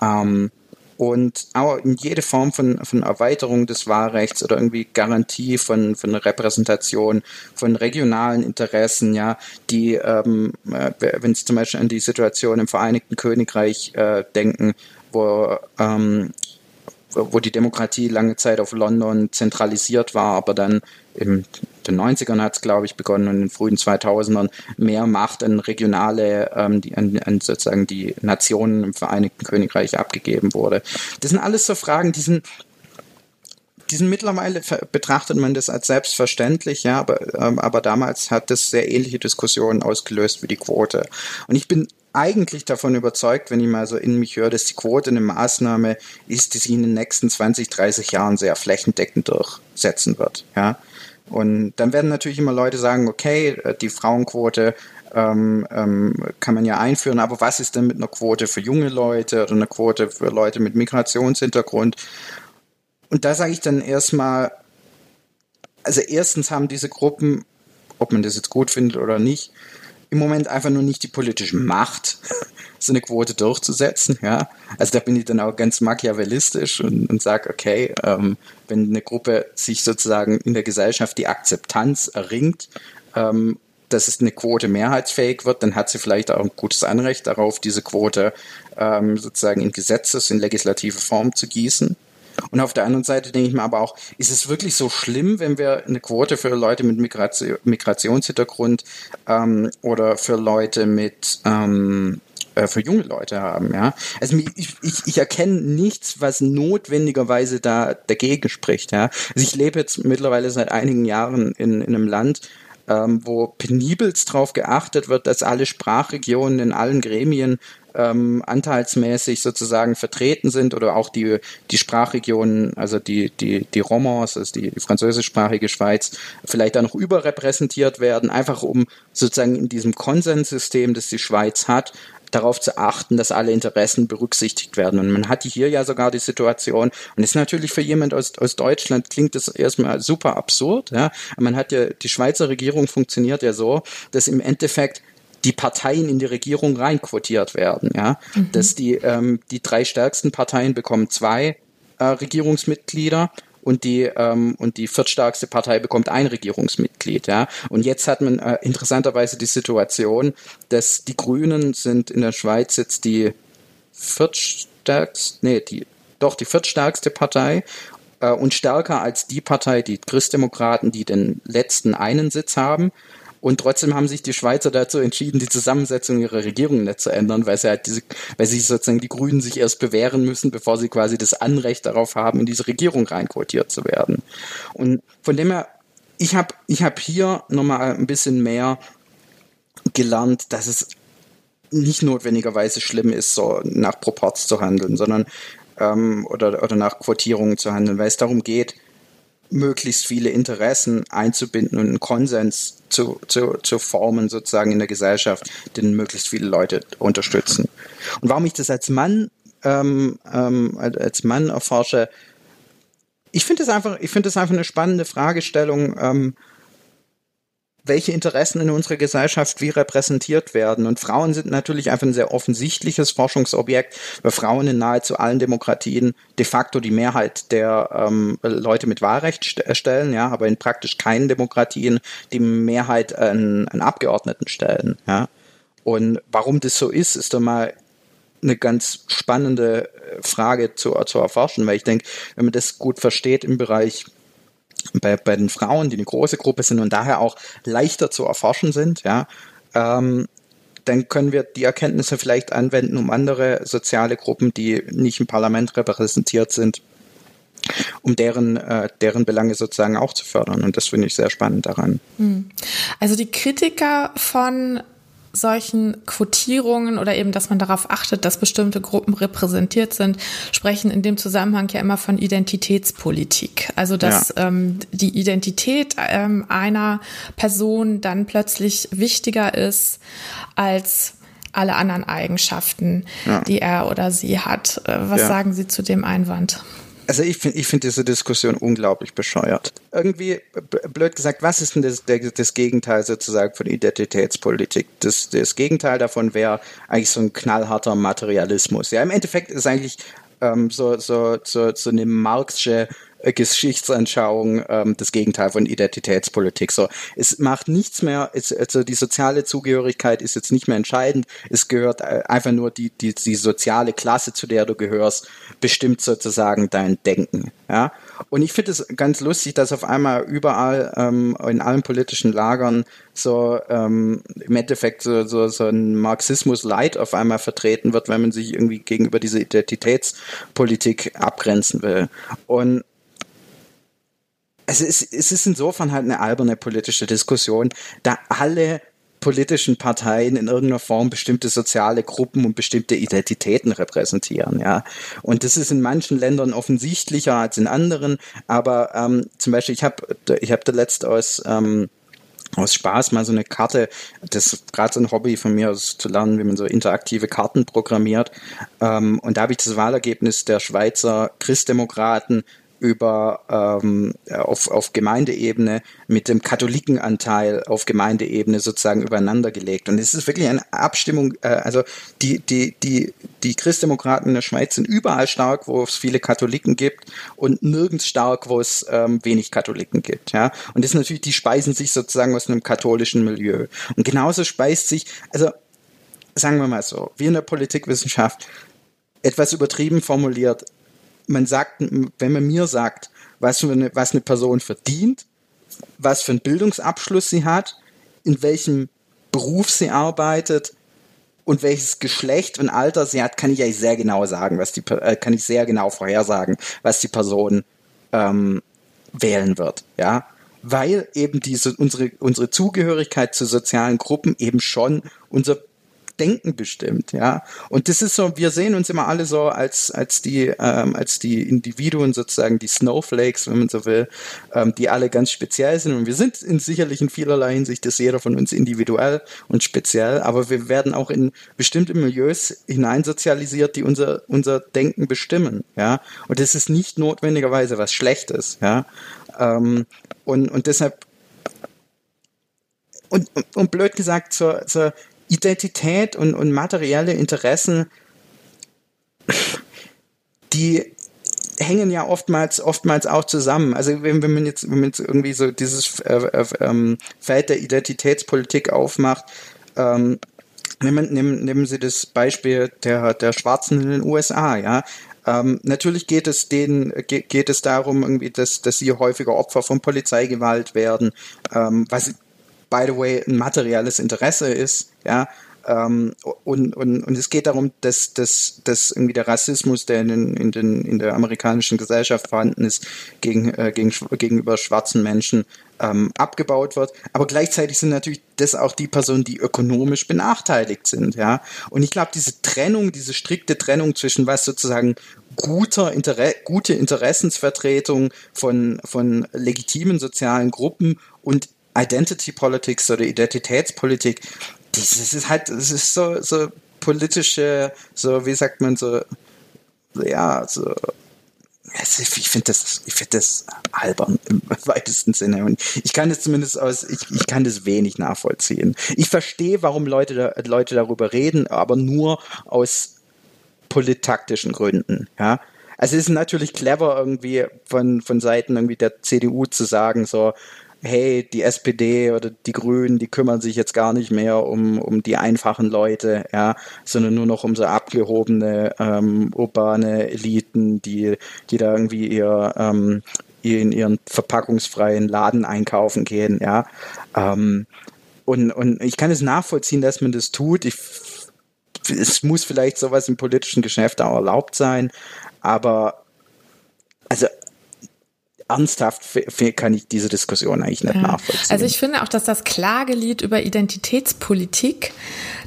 Ähm, und auch in jede Form von, von Erweiterung des Wahlrechts oder irgendwie Garantie von, von Repräsentation, von regionalen Interessen, ja, die, ähm, äh, wenn Sie zum Beispiel an die Situation im Vereinigten Königreich äh, denken, wo ähm, wo die Demokratie lange Zeit auf London zentralisiert war, aber dann in den 90ern hat es, glaube ich, begonnen und in den frühen 2000ern mehr Macht an regionale, ähm, die, an, an sozusagen die Nationen im Vereinigten Königreich abgegeben wurde. Das sind alles so Fragen, die sind die sind mittlerweile betrachtet man das als selbstverständlich, ja, aber, ähm, aber damals hat das sehr ähnliche Diskussionen ausgelöst wie die Quote. Und ich bin eigentlich davon überzeugt, wenn ich mal so in mich höre, dass die Quote eine Maßnahme ist, die sich in den nächsten 20, 30 Jahren sehr flächendeckend durchsetzen wird. Ja? Und dann werden natürlich immer Leute sagen, okay, äh, die Frauenquote ähm, ähm, kann man ja einführen, aber was ist denn mit einer Quote für junge Leute oder einer Quote für Leute mit Migrationshintergrund? Und da sage ich dann erstmal, also erstens haben diese Gruppen, ob man das jetzt gut findet oder nicht, im Moment einfach nur nicht die politische Macht, so eine Quote durchzusetzen. Ja, also da bin ich dann auch ganz machiavellistisch und, und sage, okay, ähm, wenn eine Gruppe sich sozusagen in der Gesellschaft die Akzeptanz erringt, ähm, dass es eine Quote mehrheitsfähig wird, dann hat sie vielleicht auch ein gutes Anrecht darauf, diese Quote ähm, sozusagen in Gesetzes, in legislative Form zu gießen. Und auf der anderen Seite denke ich mir aber auch, ist es wirklich so schlimm, wenn wir eine Quote für Leute mit Migration, Migrationshintergrund ähm, oder für Leute mit ähm, äh, für junge Leute haben, ja. Also ich, ich, ich erkenne nichts, was notwendigerweise da dagegen spricht, ja. Also ich lebe jetzt mittlerweile seit einigen Jahren in, in einem Land, ähm, wo penibelst darauf geachtet wird, dass alle Sprachregionen in allen Gremien ähm, anteilsmäßig sozusagen vertreten sind oder auch die, die Sprachregionen, also die, die, die Romans, also die, die französischsprachige Schweiz, vielleicht da noch überrepräsentiert werden, einfach um sozusagen in diesem Konsenssystem, das die Schweiz hat, darauf zu achten, dass alle Interessen berücksichtigt werden. Und man hat hier ja sogar die Situation, und ist natürlich für jemand aus, aus Deutschland klingt das erstmal super absurd, ja. Man hat ja, die Schweizer Regierung funktioniert ja so, dass im Endeffekt die Parteien in die Regierung reinquotiert werden, ja. Mhm. Dass die, ähm, die drei stärksten Parteien bekommen zwei äh, Regierungsmitglieder und die ähm, und die viertstärkste Partei bekommt ein Regierungsmitglied, ja. Und jetzt hat man äh, interessanterweise die Situation, dass die Grünen sind in der Schweiz jetzt die viertstärkste, nee, die doch die viertstärkste Partei äh, und stärker als die Partei, die Christdemokraten, die den letzten einen Sitz haben. Und trotzdem haben sich die Schweizer dazu entschieden, die Zusammensetzung ihrer Regierung nicht zu ändern, weil sie halt diese, weil sie sozusagen die Grünen sich erst bewähren müssen, bevor sie quasi das Anrecht darauf haben, in diese Regierung reinquotiert zu werden. Und von dem her, ich habe ich hab hier nochmal ein bisschen mehr gelernt, dass es nicht notwendigerweise schlimm ist, so nach Proports zu handeln, sondern ähm, oder, oder nach Quotierungen zu handeln, weil es darum geht, möglichst viele Interessen einzubinden und einen Konsens zu, zu, zu formen, sozusagen in der Gesellschaft, den möglichst viele Leute unterstützen. Und warum ich das als Mann, ähm, ähm, als Mann erforsche, ich finde das einfach, ich finde das einfach eine spannende Fragestellung, ähm, welche Interessen in unserer Gesellschaft wie repräsentiert werden. Und Frauen sind natürlich einfach ein sehr offensichtliches Forschungsobjekt, weil Frauen in nahezu allen Demokratien de facto die Mehrheit der ähm, Leute mit Wahlrecht st äh, stellen, ja, aber in praktisch keinen Demokratien die Mehrheit an, an Abgeordneten stellen, ja. Und warum das so ist, ist doch mal eine ganz spannende äh, Frage zu, zu erforschen, weil ich denke, wenn man das gut versteht im Bereich bei, bei den Frauen, die eine große Gruppe sind und daher auch leichter zu erforschen sind, ja, ähm, dann können wir die Erkenntnisse vielleicht anwenden, um andere soziale Gruppen, die nicht im Parlament repräsentiert sind, um deren, äh, deren Belange sozusagen auch zu fördern. Und das finde ich sehr spannend daran. Hm. Also die Kritiker von solchen Quotierungen oder eben, dass man darauf achtet, dass bestimmte Gruppen repräsentiert sind, sprechen in dem Zusammenhang ja immer von Identitätspolitik. Also dass ja. ähm, die Identität ähm, einer Person dann plötzlich wichtiger ist als alle anderen Eigenschaften, ja. die er oder sie hat. Äh, was ja. sagen Sie zu dem Einwand? Also ich finde ich finde diese Diskussion unglaublich bescheuert. Irgendwie, blöd gesagt, was ist denn das, das Gegenteil sozusagen von Identitätspolitik? Das, das Gegenteil davon wäre eigentlich so ein knallharter Materialismus. Ja, im Endeffekt ist eigentlich ähm, so, so, so, so eine marxische Geschichtsanschauung ähm, das Gegenteil von Identitätspolitik. So, es macht nichts mehr, es, also die soziale Zugehörigkeit ist jetzt nicht mehr entscheidend. Es gehört äh, einfach nur die, die, die soziale Klasse, zu der du gehörst, bestimmt sozusagen dein Denken. Ja? Und ich finde es ganz lustig, dass auf einmal überall ähm, in allen politischen Lagern so ähm, im Endeffekt so, so, so ein Marxismus Light auf einmal vertreten wird, wenn man sich irgendwie gegenüber dieser Identitätspolitik abgrenzen will. Und also es, es ist insofern halt eine alberne politische Diskussion, da alle politischen Parteien in irgendeiner Form bestimmte soziale Gruppen und bestimmte Identitäten repräsentieren, ja. Und das ist in manchen Ländern offensichtlicher als in anderen, aber ähm, zum Beispiel, ich habe ich hab da letzt aus ähm, aus Spaß mal so eine Karte, das ist gerade so ein Hobby von mir, aus zu lernen, wie man so interaktive Karten programmiert. Ähm, und da habe ich das Wahlergebnis der Schweizer Christdemokraten über ähm, auf, auf Gemeindeebene mit dem Katholikenanteil auf Gemeindeebene sozusagen übereinander gelegt. Und es ist wirklich eine Abstimmung, äh, also die, die, die, die Christdemokraten in der Schweiz sind überall stark, wo es viele Katholiken gibt und nirgends stark, wo es ähm, wenig Katholiken gibt. Ja? Und das ist natürlich, die speisen sich sozusagen aus einem katholischen Milieu. Und genauso speist sich, also sagen wir mal so, wir in der Politikwissenschaft, etwas übertrieben formuliert, man sagt, wenn man mir sagt, was, eine, was eine Person verdient, was für einen Bildungsabschluss sie hat, in welchem Beruf sie arbeitet und welches Geschlecht und Alter sie hat, kann ich eigentlich sehr genau sagen, was die, äh, kann ich sehr genau vorhersagen, was die Person ähm, wählen wird, ja, weil eben diese unsere unsere Zugehörigkeit zu sozialen Gruppen eben schon unser Denken bestimmt, ja. Und das ist so, wir sehen uns immer alle so als, als die, ähm, als die Individuen sozusagen, die Snowflakes, wenn man so will, ähm, die alle ganz speziell sind. Und wir sind in sicherlich in vielerlei Hinsicht, ist jeder von uns individuell und speziell, aber wir werden auch in bestimmte Milieus hineinsozialisiert, die unser, unser Denken bestimmen, ja. Und das ist nicht notwendigerweise was Schlechtes, ja. Ähm, und, und deshalb und, und, und blöd gesagt, zur, zur Identität und, und materielle Interessen, die hängen ja oftmals oftmals auch zusammen. Also wenn, wenn man jetzt wenn man jetzt irgendwie so dieses äh, äh, ähm, Feld der Identitätspolitik aufmacht, ähm, nehmen, nehmen, nehmen Sie das Beispiel der der Schwarzen in den USA, ja. Ähm, natürlich geht es denen geht, geht es darum irgendwie, dass dass sie häufiger Opfer von Polizeigewalt werden, ähm, was by the way, ein materielles Interesse ist, ja. Ähm, und, und, und es geht darum, dass, dass, dass irgendwie der Rassismus, der in, den, in, den, in der amerikanischen Gesellschaft vorhanden ist, gegen, äh, gegen, gegenüber schwarzen Menschen ähm, abgebaut wird. Aber gleichzeitig sind natürlich das auch die Personen, die ökonomisch benachteiligt sind. Ja? Und ich glaube, diese Trennung, diese strikte Trennung zwischen was sozusagen guter Inter gute Interessensvertretung von, von legitimen sozialen Gruppen und Identity Politics oder Identitätspolitik, das ist halt, das ist so, so politische, so, wie sagt man, so, ja, so, ich finde das, ich finde das albern im weitesten Sinne. Und ich kann das zumindest aus, ich, ich kann das wenig nachvollziehen. Ich verstehe, warum Leute, Leute darüber reden, aber nur aus polittaktischen Gründen, ja. Also es ist natürlich clever irgendwie von, von Seiten irgendwie der CDU zu sagen, so, hey, die SPD oder die Grünen, die kümmern sich jetzt gar nicht mehr um, um die einfachen Leute, ja, sondern nur noch um so abgehobene ähm, urbane Eliten, die, die da irgendwie ihr ähm, in ihren verpackungsfreien Laden einkaufen gehen, ja. Ähm, und, und ich kann es nachvollziehen, dass man das tut. Ich, es muss vielleicht sowas im politischen Geschäft auch erlaubt sein, aber also ernsthaft kann ich diese Diskussion eigentlich nicht ja. nachvollziehen. Also ich finde auch, dass das Klagelied über Identitätspolitik,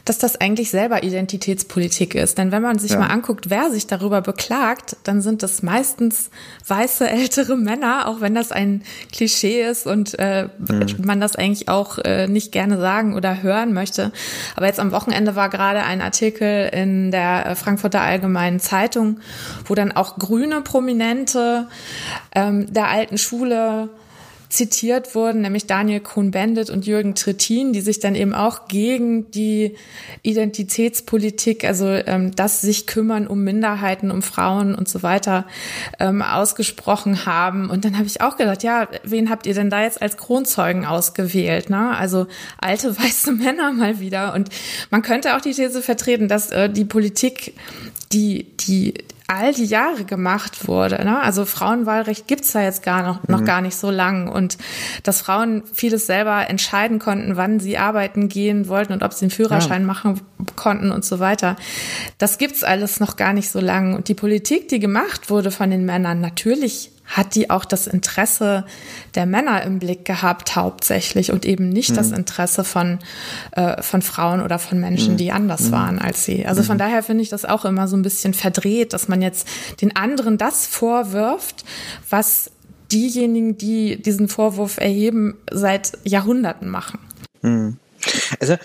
dass das eigentlich selber Identitätspolitik ist. Denn wenn man sich ja. mal anguckt, wer sich darüber beklagt, dann sind das meistens weiße ältere Männer, auch wenn das ein Klischee ist und äh, mhm. man das eigentlich auch äh, nicht gerne sagen oder hören möchte. Aber jetzt am Wochenende war gerade ein Artikel in der Frankfurter Allgemeinen Zeitung, wo dann auch grüne Prominente ähm, der alten Schule zitiert wurden, nämlich Daniel Cohn-Bendit und Jürgen Trittin, die sich dann eben auch gegen die Identitätspolitik, also ähm, das sich kümmern um Minderheiten, um Frauen und so weiter, ähm, ausgesprochen haben. Und dann habe ich auch gedacht, ja, wen habt ihr denn da jetzt als Kronzeugen ausgewählt? Ne? Also alte weiße Männer mal wieder. Und man könnte auch die These vertreten, dass äh, die Politik die, die all die Jahre gemacht wurde. Ne? Also Frauenwahlrecht gibt's da jetzt gar noch, noch mhm. gar nicht so lang. Und dass Frauen vieles selber entscheiden konnten, wann sie arbeiten gehen wollten und ob sie einen Führerschein ja. machen konnten und so weiter. Das gibt's alles noch gar nicht so lang. Und die Politik, die gemacht wurde von den Männern, natürlich hat die auch das Interesse der Männer im Blick gehabt hauptsächlich und eben nicht mhm. das Interesse von, äh, von Frauen oder von Menschen, mhm. die anders mhm. waren als sie. Also von mhm. daher finde ich das auch immer so ein bisschen verdreht, dass man jetzt den anderen das vorwirft, was diejenigen, die diesen Vorwurf erheben, seit Jahrhunderten machen. Mhm. Also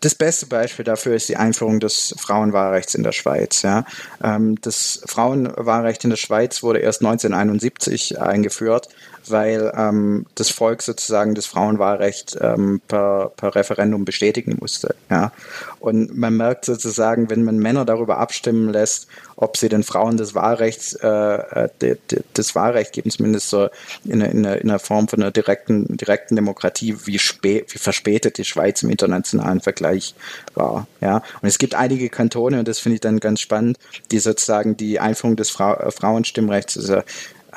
Das beste Beispiel dafür ist die Einführung des Frauenwahlrechts in der Schweiz. Ja. Ähm, das Frauenwahlrecht in der Schweiz wurde erst 1971 eingeführt weil ähm, das Volk sozusagen das Frauenwahlrecht ähm, per, per Referendum bestätigen musste. Ja. Und man merkt sozusagen, wenn man Männer darüber abstimmen lässt, ob sie den Frauen das Wahlrecht, äh, äh de, de, das Wahlrecht geben, zumindest so in, in, in einer Form von einer direkten, direkten Demokratie, wie, spä wie verspätet die Schweiz im internationalen Vergleich war. Ja. Und es gibt einige Kantone, und das finde ich dann ganz spannend, die sozusagen die Einführung des Fra Frauenstimmrechts, also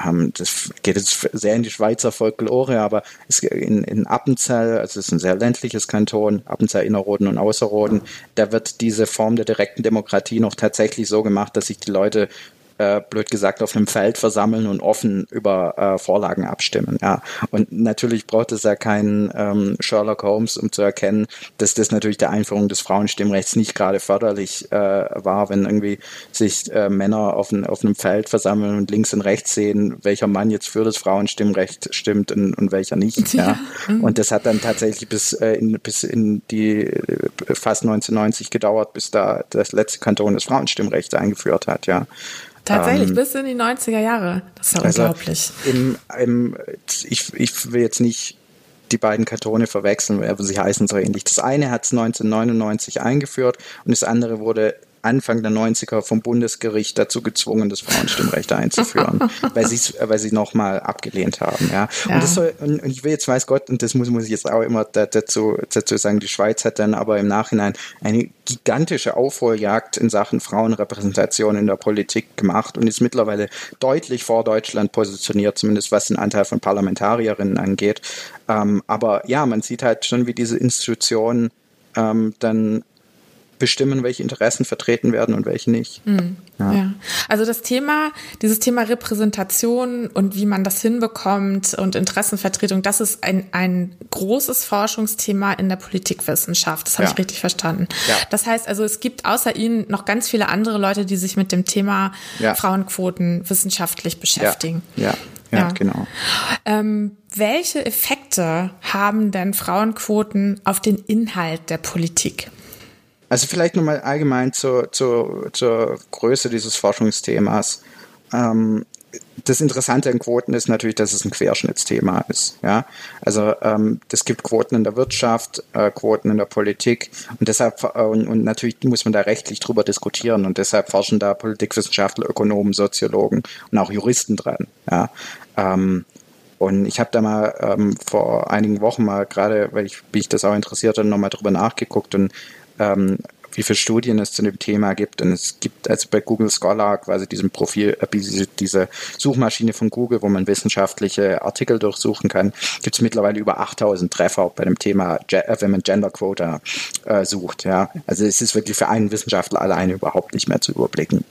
ähm, das geht jetzt sehr in die Schweizer Folklore, aber in, in Appenzell, also es ist ein sehr ländliches Kanton, Appenzell Innerrhoden und Außerrhoden, da wird diese Form der direkten Demokratie noch tatsächlich so gemacht, dass sich die Leute äh, blöd gesagt, auf einem Feld versammeln und offen über äh, Vorlagen abstimmen. Ja. Und natürlich braucht es ja keinen ähm, Sherlock Holmes, um zu erkennen, dass das natürlich der Einführung des Frauenstimmrechts nicht gerade förderlich äh, war, wenn irgendwie sich äh, Männer auf, ein, auf einem Feld versammeln und links und rechts sehen, welcher Mann jetzt für das Frauenstimmrecht stimmt und, und welcher nicht. Ja. ja. Und das hat dann tatsächlich bis, äh, in, bis in die äh, fast 1990 gedauert, bis da das letzte Kanton das Frauenstimmrecht eingeführt hat. Ja. Tatsächlich, ähm, bis in die 90er Jahre. Das ist ja also unglaublich. Im, im, ich, ich will jetzt nicht die beiden Kantone verwechseln, aber sie heißen so ähnlich. Das eine hat es 1999 eingeführt und das andere wurde Anfang der 90er vom Bundesgericht dazu gezwungen, das Frauenstimmrecht einzuführen, weil sie weil sie nochmal abgelehnt haben. Ja. ja. Und, das soll, und, ich will jetzt weiß Gott, und das muss, muss ich jetzt auch immer dazu, dazu sagen, die Schweiz hat dann aber im Nachhinein eine gigantische Aufholjagd in Sachen Frauenrepräsentation in der Politik gemacht und ist mittlerweile deutlich vor Deutschland positioniert, zumindest was den Anteil von Parlamentarierinnen angeht. Ähm, aber ja, man sieht halt schon, wie diese Institutionen ähm, dann bestimmen, welche Interessen vertreten werden und welche nicht. Mhm. Ja. ja. Also das Thema, dieses Thema Repräsentation und wie man das hinbekommt und Interessenvertretung, das ist ein, ein großes Forschungsthema in der Politikwissenschaft. Das habe ja. ich richtig verstanden. Ja. Das heißt also, es gibt außer Ihnen noch ganz viele andere Leute, die sich mit dem Thema Frauenquoten wissenschaftlich beschäftigen. Ja. Ja, genau. Ähm, welche Effekte haben denn Frauenquoten auf den Inhalt der Politik? Also vielleicht nochmal allgemein zur, zur, zur Größe dieses Forschungsthemas. Ähm, das Interessante an Quoten ist natürlich, dass es ein Querschnittsthema ist. Ja, also ähm, es gibt Quoten in der Wirtschaft, äh, Quoten in der Politik und deshalb äh, und, und, natürlich muss man da rechtlich drüber diskutieren und deshalb forschen da Politikwissenschaftler, Ökonomen, Soziologen und auch Juristen dran. Ja, ähm, und ich habe da mal ähm, vor einigen Wochen mal gerade, weil ich mich das auch interessiert habe, nochmal drüber nachgeguckt und ähm, wie viele Studien es zu dem Thema gibt. Und es gibt also bei Google Scholar quasi diesem Profil, äh, diese Suchmaschine von Google, wo man wissenschaftliche Artikel durchsuchen kann, gibt es mittlerweile über 8000 Treffer bei dem Thema, äh, wenn man Gender Quota äh, sucht. Ja, also es ist wirklich für einen Wissenschaftler alleine überhaupt nicht mehr zu überblicken.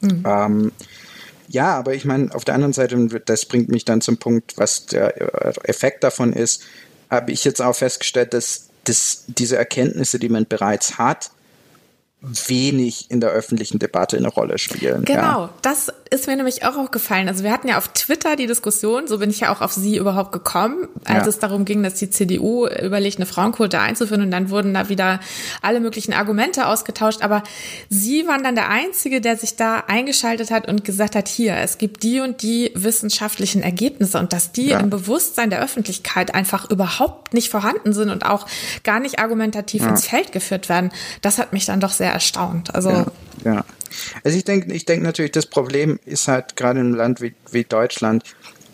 Mhm. Ähm, ja, aber ich meine, auf der anderen Seite, das bringt mich dann zum Punkt, was der äh, Effekt davon ist, habe ich jetzt auch festgestellt, dass das, diese Erkenntnisse, die man bereits hat, wenig in der öffentlichen Debatte eine Rolle spielen. Genau, ja. das ist mir nämlich auch aufgefallen. Also wir hatten ja auf Twitter die Diskussion, so bin ich ja auch auf Sie überhaupt gekommen, als ja. es darum ging, dass die CDU überlegt, eine Frauenquote einzuführen und dann wurden da wieder alle möglichen Argumente ausgetauscht. Aber Sie waren dann der Einzige, der sich da eingeschaltet hat und gesagt hat, hier, es gibt die und die wissenschaftlichen Ergebnisse und dass die ja. im Bewusstsein der Öffentlichkeit einfach überhaupt nicht vorhanden sind und auch gar nicht argumentativ ins Feld geführt werden. Das hat mich dann doch sehr erstaunt. Also ja, ja. Also ich denke, ich denke natürlich, das Problem ist halt gerade in einem Land wie, wie Deutschland,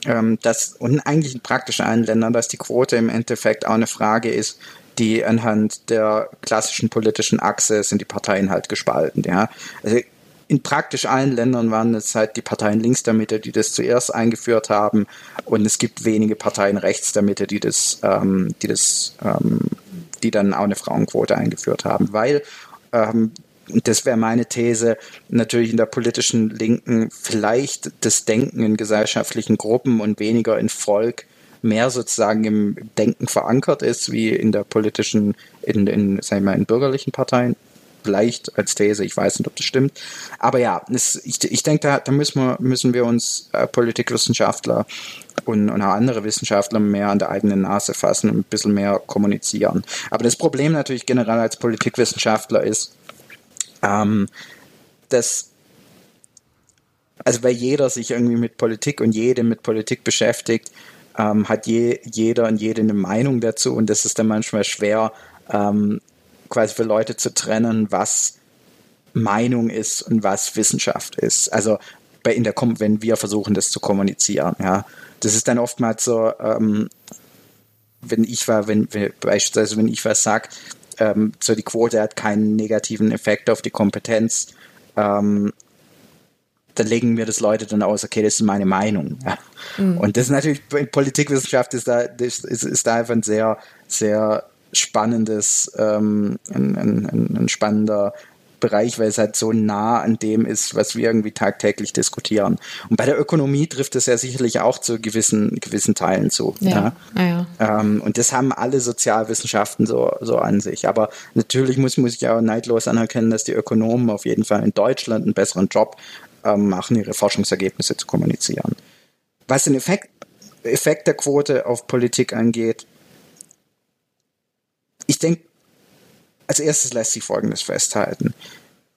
ähm, dass und eigentlich in praktisch allen Ländern, dass die Quote im Endeffekt auch eine Frage ist, die anhand der klassischen politischen Achse sind die Parteien halt gespalten. Ja, also in praktisch allen Ländern waren es halt die Parteien links der Mitte, die das zuerst eingeführt haben, und es gibt wenige Parteien rechts der Mitte, die das, ähm, die das, ähm, die dann auch eine Frauenquote eingeführt haben, weil ähm, das wäre meine These, natürlich in der politischen Linken vielleicht das Denken in gesellschaftlichen Gruppen und weniger in Volk mehr sozusagen im Denken verankert ist, wie in der politischen, in, in sagen wir mal, in bürgerlichen Parteien. vielleicht als These, ich weiß nicht, ob das stimmt. Aber ja, das, ich, ich denke, da, da müssen, wir, müssen wir uns äh, Politikwissenschaftler und, und auch andere Wissenschaftler mehr an der eigenen Nase fassen und ein bisschen mehr kommunizieren. Aber das Problem natürlich generell als Politikwissenschaftler ist, ähm, dass also weil jeder sich irgendwie mit Politik und jede mit Politik beschäftigt, ähm, hat je, jeder und jede eine Meinung dazu und das ist dann manchmal schwer, ähm, quasi für Leute zu trennen, was Meinung ist und was Wissenschaft ist. Also bei in der wenn wir versuchen, das zu kommunizieren, ja. Das ist dann oftmals so, ähm, wenn ich war, wenn, wenn beispielsweise wenn ich was sage, ähm, so die Quote hat keinen negativen Effekt auf die Kompetenz, ähm, dann legen mir das Leute dann aus, okay, das ist meine Meinung. Ja. Mhm. Und das ist natürlich, in Politikwissenschaft ist da, ist, ist da einfach ein sehr, sehr spannendes, ähm, ein, ein, ein spannender Bereich, weil es halt so nah an dem ist, was wir irgendwie tagtäglich diskutieren. Und bei der Ökonomie trifft es ja sicherlich auch zu gewissen, gewissen Teilen zu. Ja. ja. ja. Ähm, und das haben alle Sozialwissenschaften so, so an sich. Aber natürlich muss, muss ich auch neidlos anerkennen, dass die Ökonomen auf jeden Fall in Deutschland einen besseren Job ähm, machen, ihre Forschungsergebnisse zu kommunizieren. Was den Effekt, Effekt der Quote auf Politik angeht, ich denke, als erstes lässt sich Folgendes festhalten.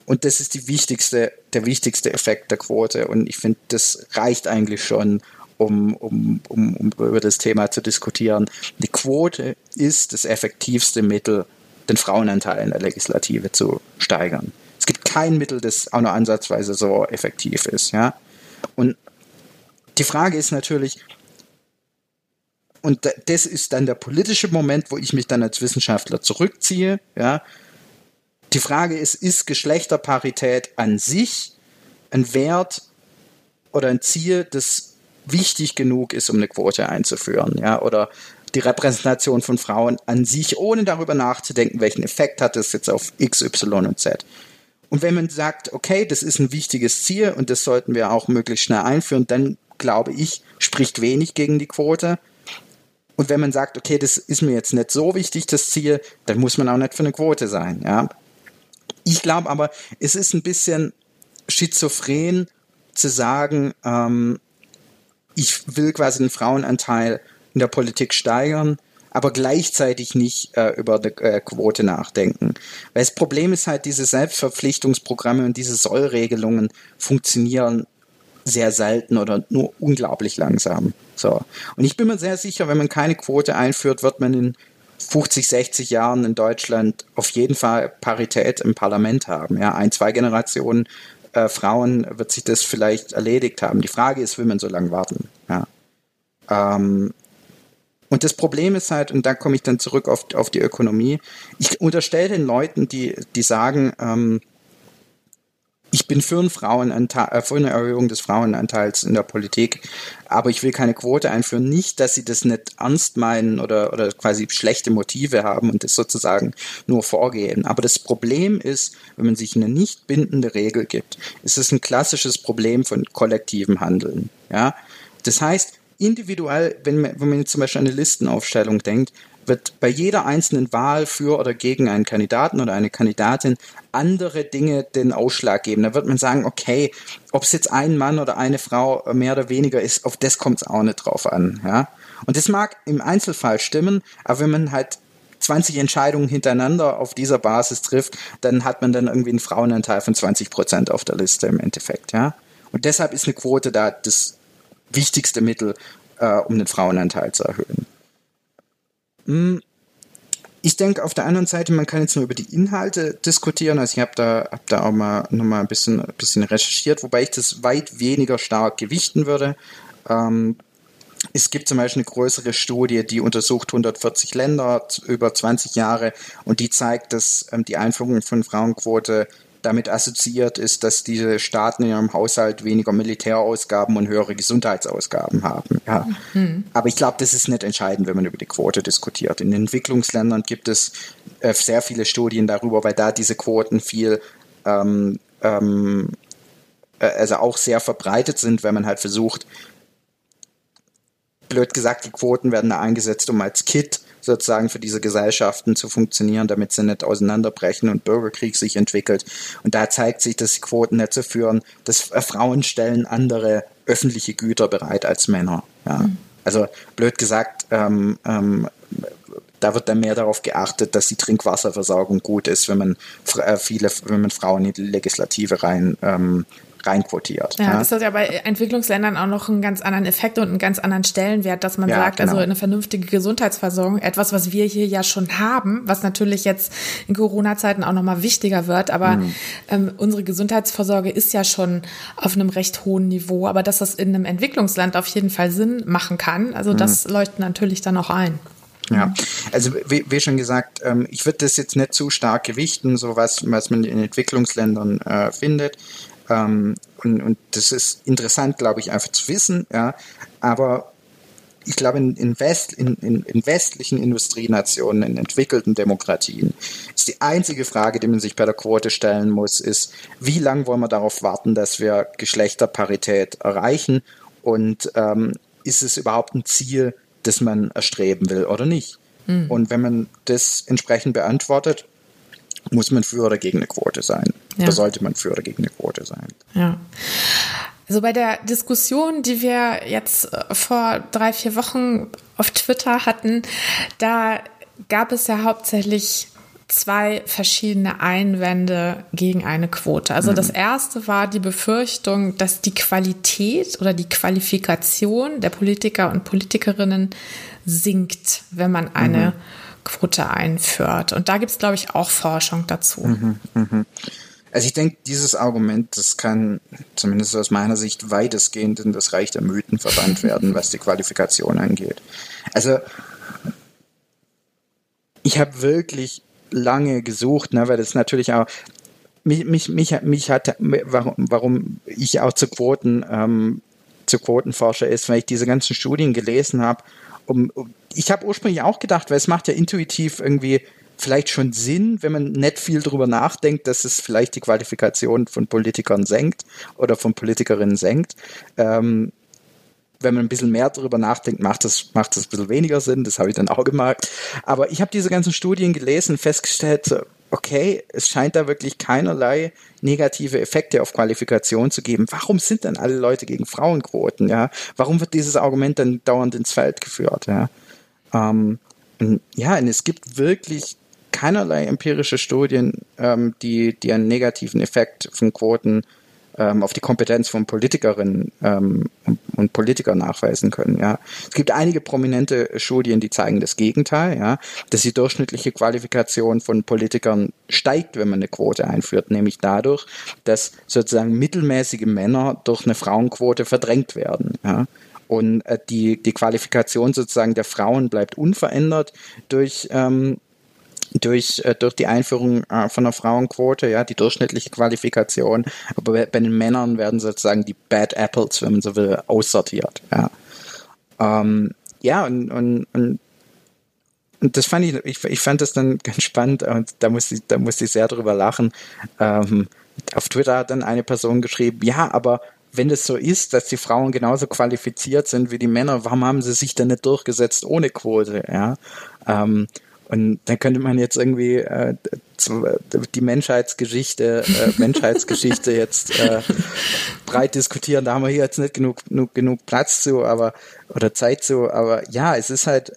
Und das ist die wichtigste, der wichtigste Effekt der Quote. Und ich finde, das reicht eigentlich schon, um, um, um, um über das Thema zu diskutieren. Die Quote ist das effektivste Mittel, den Frauenanteil in der Legislative zu steigern. Es gibt kein Mittel, das auch nur ansatzweise so effektiv ist. Ja? Und die Frage ist natürlich, und das ist dann der politische Moment, wo ich mich dann als Wissenschaftler zurückziehe. Ja. Die Frage ist, ist Geschlechterparität an sich ein Wert oder ein Ziel, das wichtig genug ist, um eine Quote einzuführen, ja, oder die Repräsentation von Frauen an sich, ohne darüber nachzudenken, welchen Effekt hat das jetzt auf X, Y und Z. Und wenn man sagt, okay, das ist ein wichtiges Ziel und das sollten wir auch möglichst schnell einführen, dann glaube ich, spricht wenig gegen die Quote. Und wenn man sagt, okay, das ist mir jetzt nicht so wichtig, das Ziel, dann muss man auch nicht für eine Quote sein. Ja? Ich glaube aber, es ist ein bisschen schizophren zu sagen, ähm, ich will quasi den Frauenanteil in der Politik steigern, aber gleichzeitig nicht äh, über die äh, Quote nachdenken. Weil das Problem ist halt, diese Selbstverpflichtungsprogramme und diese Sollregelungen funktionieren sehr selten oder nur unglaublich langsam. So. Und ich bin mir sehr sicher, wenn man keine Quote einführt, wird man in 50, 60 Jahren in Deutschland auf jeden Fall Parität im Parlament haben. Ja, ein, zwei Generationen äh, Frauen wird sich das vielleicht erledigt haben. Die Frage ist, will man so lange warten? Ja. Ähm, und das Problem ist halt, und da komme ich dann zurück auf, auf die Ökonomie, ich unterstelle den Leuten, die, die sagen, ähm, ich bin für, einen Frauenanteil, äh, für eine Erhöhung des Frauenanteils in der Politik, aber ich will keine Quote einführen. Nicht, dass sie das nicht ernst meinen oder, oder quasi schlechte Motive haben und das sozusagen nur vorgehen. Aber das Problem ist, wenn man sich eine nicht bindende Regel gibt, ist es ein klassisches Problem von kollektivem Handeln. Ja? Das heißt, individuell, wenn man, wenn man jetzt zum Beispiel an eine Listenaufstellung denkt, wird bei jeder einzelnen Wahl für oder gegen einen Kandidaten oder eine Kandidatin andere Dinge den Ausschlag geben. Da wird man sagen, okay, ob es jetzt ein Mann oder eine Frau mehr oder weniger ist, auf das kommt es auch nicht drauf an. Ja? Und das mag im Einzelfall stimmen, aber wenn man halt 20 Entscheidungen hintereinander auf dieser Basis trifft, dann hat man dann irgendwie einen Frauenanteil von 20 Prozent auf der Liste im Endeffekt. Ja? Und deshalb ist eine Quote da das wichtigste Mittel, äh, um den Frauenanteil zu erhöhen. Hm, ich denke auf der anderen Seite, man kann jetzt nur über die Inhalte diskutieren. Also ich habe da, hab da auch mal nochmal ein bisschen, ein bisschen recherchiert, wobei ich das weit weniger stark gewichten würde. Ähm, es gibt zum Beispiel eine größere Studie, die untersucht 140 Länder über 20 Jahre und die zeigt, dass ähm, die Einführung von Frauenquote damit assoziiert ist, dass diese Staaten in ihrem Haushalt weniger Militärausgaben und höhere Gesundheitsausgaben haben. Ja. Mhm. Aber ich glaube, das ist nicht entscheidend, wenn man über die Quote diskutiert. In Entwicklungsländern gibt es äh, sehr viele Studien darüber, weil da diese Quoten viel ähm, ähm, äh, also auch sehr verbreitet sind, wenn man halt versucht, blöd gesagt, die Quoten werden da eingesetzt, um als Kit sozusagen für diese Gesellschaften zu funktionieren, damit sie nicht auseinanderbrechen und Bürgerkrieg sich entwickelt. Und da zeigt sich, dass Quoten nicht zu führen, dass Frauen stellen andere öffentliche Güter bereit als Männer. Ja. Mhm. Also blöd gesagt, ähm, ähm, da wird dann mehr darauf geachtet, dass die Trinkwasserversorgung gut ist, wenn man äh, viele, wenn man Frauen in die Legislative rein ähm, reinquotiert. Ja, ja, das hat ja bei Entwicklungsländern auch noch einen ganz anderen Effekt und einen ganz anderen Stellenwert, dass man ja, sagt, also genau. also eine vernünftige Gesundheitsversorgung, etwas, was wir hier ja schon haben, was natürlich jetzt in Corona-Zeiten auch nochmal wichtiger wird, aber mhm. ähm, unsere Gesundheitsvorsorge ist ja schon auf einem recht hohen Niveau, aber dass das in einem Entwicklungsland auf jeden Fall Sinn machen kann, also das mhm. leuchtet natürlich dann auch ein. Ja, also wie, wie schon gesagt, ähm, ich würde das jetzt nicht zu stark gewichten, so was, was man in Entwicklungsländern äh, findet. Ähm, und, und das ist interessant, glaube ich, einfach zu wissen. Ja, aber ich glaube, in, in, West, in, in, westlichen Industrienationen, in entwickelten Demokratien, ist die einzige Frage, die man sich bei der Quote stellen muss, ist, wie lange wollen wir darauf warten, dass wir Geschlechterparität erreichen? Und ähm, ist es überhaupt ein Ziel, das man erstreben will oder nicht. Mhm. Und wenn man das entsprechend beantwortet, muss man für oder gegen eine Quote sein. Ja. Oder sollte man für oder gegen eine Quote sein. Ja. Also bei der Diskussion, die wir jetzt äh, vor drei, vier Wochen auf Twitter hatten, da gab es ja hauptsächlich zwei verschiedene Einwände gegen eine Quote. Also mhm. das erste war die Befürchtung, dass die Qualität oder die Qualifikation der Politiker und Politikerinnen sinkt, wenn man eine mhm. Quote einführt. Und da gibt es, glaube ich, auch Forschung dazu. Mhm, mhm. Also ich denke, dieses Argument, das kann zumindest aus meiner Sicht weitestgehend in das Reich der Mythen verbannt werden, was die Qualifikation angeht. Also ich habe wirklich lange gesucht, ne, weil das natürlich auch mich, mich, mich, mich hat, warum, warum ich auch zu Quoten, ähm, zu Quotenforscher ist, weil ich diese ganzen Studien gelesen habe. Um, um, ich habe ursprünglich auch gedacht, weil es macht ja intuitiv irgendwie vielleicht schon Sinn, wenn man nicht viel drüber nachdenkt, dass es vielleicht die Qualifikation von Politikern senkt oder von Politikerinnen senkt. Ähm, wenn man ein bisschen mehr darüber nachdenkt, macht das, macht das ein bisschen weniger Sinn. Das habe ich dann auch gemerkt. Aber ich habe diese ganzen Studien gelesen, festgestellt, okay, es scheint da wirklich keinerlei negative Effekte auf Qualifikation zu geben. Warum sind dann alle Leute gegen Frauenquoten? Ja, warum wird dieses Argument dann dauernd ins Feld geführt? Ja, ähm, ja, und es gibt wirklich keinerlei empirische Studien, ähm, die, die einen negativen Effekt von Quoten ähm, auf die Kompetenz von Politikerinnen ähm, und, und Politikern nachweisen können. Ja, es gibt einige prominente Studien, die zeigen das Gegenteil, ja, dass die durchschnittliche Qualifikation von Politikern steigt, wenn man eine Quote einführt, nämlich dadurch, dass sozusagen mittelmäßige Männer durch eine Frauenquote verdrängt werden. Ja. Und äh, die, die Qualifikation sozusagen der Frauen bleibt unverändert durch ähm, durch, äh, durch die Einführung äh, von einer Frauenquote, ja, die durchschnittliche Qualifikation. Aber bei, bei den Männern werden sozusagen die Bad Apples, wenn man so will, aussortiert. Ja, ähm, ja und, und, und und das fand ich, ich, ich fand das dann ganz spannend und da musste ich, da musste ich sehr drüber lachen. Ähm, auf Twitter hat dann eine Person geschrieben, ja, aber wenn es so ist, dass die Frauen genauso qualifiziert sind wie die Männer, warum haben sie sich denn nicht durchgesetzt ohne Quote? Ja, ähm, und dann könnte man jetzt irgendwie äh, die Menschheitsgeschichte, äh, Menschheitsgeschichte jetzt äh, breit diskutieren. Da haben wir hier jetzt nicht genug, genug, genug Platz zu, aber oder Zeit zu. Aber ja, es ist halt,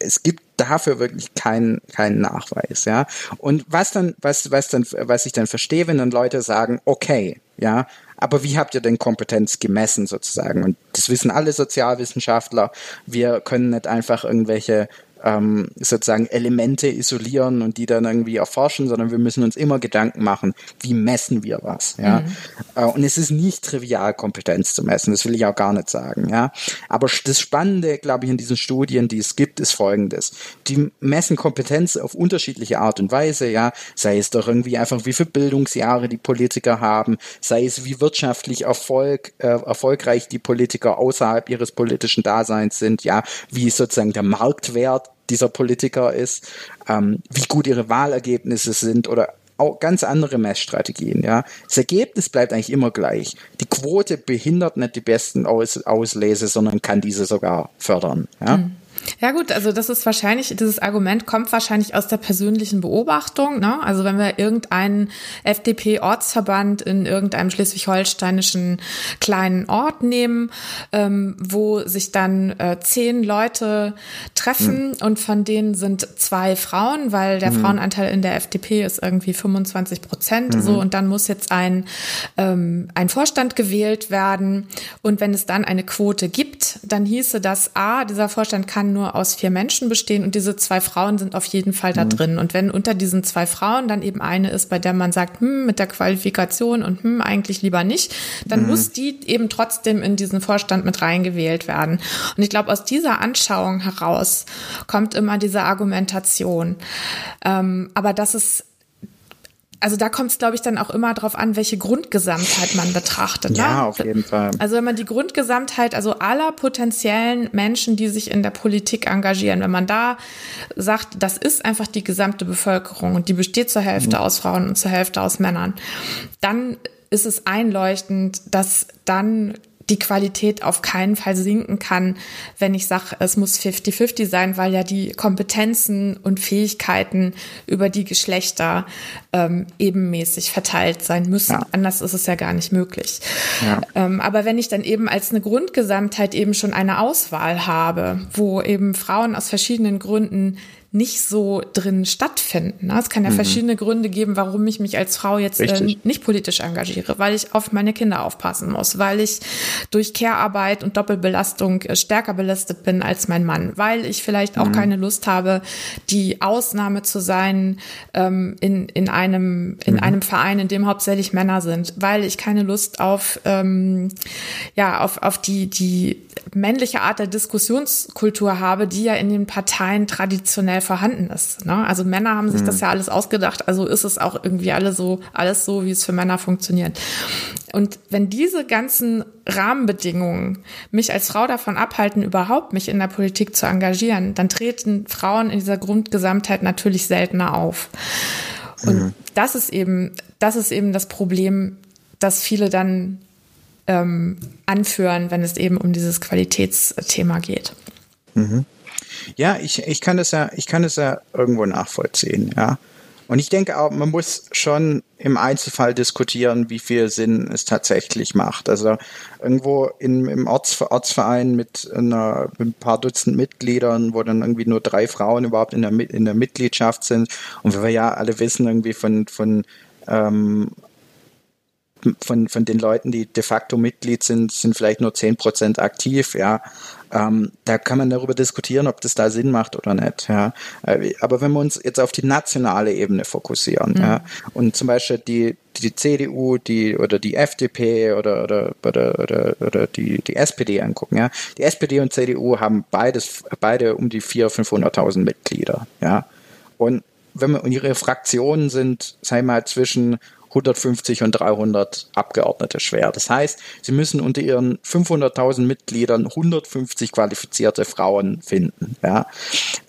es gibt dafür wirklich keinen keinen Nachweis, ja. Und was dann, was was dann, was ich dann verstehe, wenn dann Leute sagen, okay, ja, aber wie habt ihr denn Kompetenz gemessen sozusagen? Und das wissen alle Sozialwissenschaftler. Wir können nicht einfach irgendwelche ähm, sozusagen Elemente isolieren und die dann irgendwie erforschen, sondern wir müssen uns immer Gedanken machen, wie messen wir was. Ja? Mhm. Äh, und es ist nicht trivial, Kompetenz zu messen, das will ich auch gar nicht sagen. Ja? Aber das Spannende, glaube ich, in diesen Studien, die es gibt, ist folgendes. Die messen Kompetenz auf unterschiedliche Art und Weise, ja, sei es doch irgendwie einfach, wie viele Bildungsjahre die Politiker haben, sei es, wie wirtschaftlich Erfolg, äh, erfolgreich die Politiker außerhalb ihres politischen Daseins sind, ja, wie sozusagen der Marktwert dieser Politiker ist, ähm, wie gut ihre Wahlergebnisse sind oder auch ganz andere Messstrategien, ja. Das Ergebnis bleibt eigentlich immer gleich. Die Quote behindert nicht die besten Aus Auslese, sondern kann diese sogar fördern, ja. Mhm. Ja gut, also das ist wahrscheinlich, dieses Argument kommt wahrscheinlich aus der persönlichen Beobachtung. Ne? Also wenn wir irgendeinen FDP-Ortsverband in irgendeinem schleswig-holsteinischen kleinen Ort nehmen, ähm, wo sich dann äh, zehn Leute treffen mhm. und von denen sind zwei Frauen, weil der mhm. Frauenanteil in der FDP ist irgendwie 25 Prozent. Mhm. So und dann muss jetzt ein ähm, ein Vorstand gewählt werden und wenn es dann eine Quote gibt, dann hieße das a dieser Vorstand kann nur aus vier Menschen bestehen und diese zwei Frauen sind auf jeden Fall da mhm. drin. Und wenn unter diesen zwei Frauen dann eben eine ist, bei der man sagt, hm, mit der Qualifikation und hm, eigentlich lieber nicht, dann mhm. muss die eben trotzdem in diesen Vorstand mit reingewählt werden. Und ich glaube, aus dieser Anschauung heraus kommt immer diese Argumentation. Ähm, aber das ist also da kommt es, glaube ich, dann auch immer darauf an, welche Grundgesamtheit man betrachtet. Ne? Ja, auf jeden Fall. Also wenn man die Grundgesamtheit, also aller potenziellen Menschen, die sich in der Politik engagieren, wenn man da sagt, das ist einfach die gesamte Bevölkerung und die besteht zur Hälfte mhm. aus Frauen und zur Hälfte aus Männern, dann ist es einleuchtend, dass dann die Qualität auf keinen Fall sinken kann, wenn ich sage, es muss 50-50 sein, weil ja die Kompetenzen und Fähigkeiten über die Geschlechter ähm, ebenmäßig verteilt sein müssen. Ja. Anders ist es ja gar nicht möglich. Ja. Ähm, aber wenn ich dann eben als eine Grundgesamtheit eben schon eine Auswahl habe, wo eben Frauen aus verschiedenen Gründen nicht so drin stattfinden. Es kann ja mhm. verschiedene Gründe geben, warum ich mich als Frau jetzt äh, nicht politisch engagiere, weil ich auf meine Kinder aufpassen muss, weil ich durch Care-Arbeit und Doppelbelastung äh, stärker belastet bin als mein Mann, weil ich vielleicht auch mhm. keine Lust habe, die Ausnahme zu sein ähm, in, in, einem, in mhm. einem Verein, in dem hauptsächlich Männer sind, weil ich keine Lust auf, ähm, ja, auf, auf die, die männliche Art der Diskussionskultur habe, die ja in den Parteien traditionell vorhanden ist. Ne? Also Männer haben sich mhm. das ja alles ausgedacht, also ist es auch irgendwie alles so, alles so, wie es für Männer funktioniert. Und wenn diese ganzen Rahmenbedingungen mich als Frau davon abhalten, überhaupt mich in der Politik zu engagieren, dann treten Frauen in dieser Grundgesamtheit natürlich seltener auf. Und mhm. das ist eben, das ist eben das Problem, dass viele dann ähm, anführen, wenn es eben um dieses Qualitätsthema geht. Mhm. Ja, ich, ich kann das ja, ich kann das ja irgendwo nachvollziehen, ja. Und ich denke auch, man muss schon im Einzelfall diskutieren, wie viel Sinn es tatsächlich macht. Also irgendwo in, im Orts, Ortsverein mit, einer, mit ein paar Dutzend Mitgliedern, wo dann irgendwie nur drei Frauen überhaupt in der, in der Mitgliedschaft sind. Und wir ja alle wissen irgendwie von, von ähm, von, von den Leuten, die de facto Mitglied sind, sind vielleicht nur zehn Prozent aktiv, ja. Ähm, da kann man darüber diskutieren, ob das da Sinn macht oder nicht, ja. Äh, aber wenn wir uns jetzt auf die nationale Ebene fokussieren, mhm. ja, und zum Beispiel die, die CDU, die oder die FDP oder oder oder oder, oder die die SPD angucken, ja. Die SPD und CDU haben beides beide um die 400.000, 500.000 Mitglieder, ja. Und wenn man und ihre Fraktionen sind, sei mal zwischen 150 und 300 Abgeordnete schwer. Das heißt, sie müssen unter ihren 500.000 Mitgliedern 150 qualifizierte Frauen finden. Ja.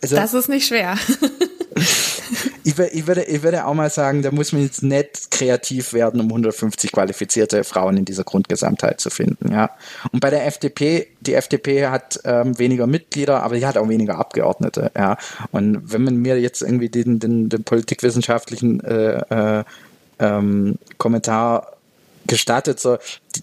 Also, das ist nicht schwer. ich, ich, würde, ich würde auch mal sagen, da muss man jetzt nicht kreativ werden, um 150 qualifizierte Frauen in dieser Grundgesamtheit zu finden. Ja. Und bei der FDP, die FDP hat ähm, weniger Mitglieder, aber die hat auch weniger Abgeordnete. Ja. Und wenn man mir jetzt irgendwie den, den, den politikwissenschaftlichen äh, äh, ähm, Kommentar gestattet, so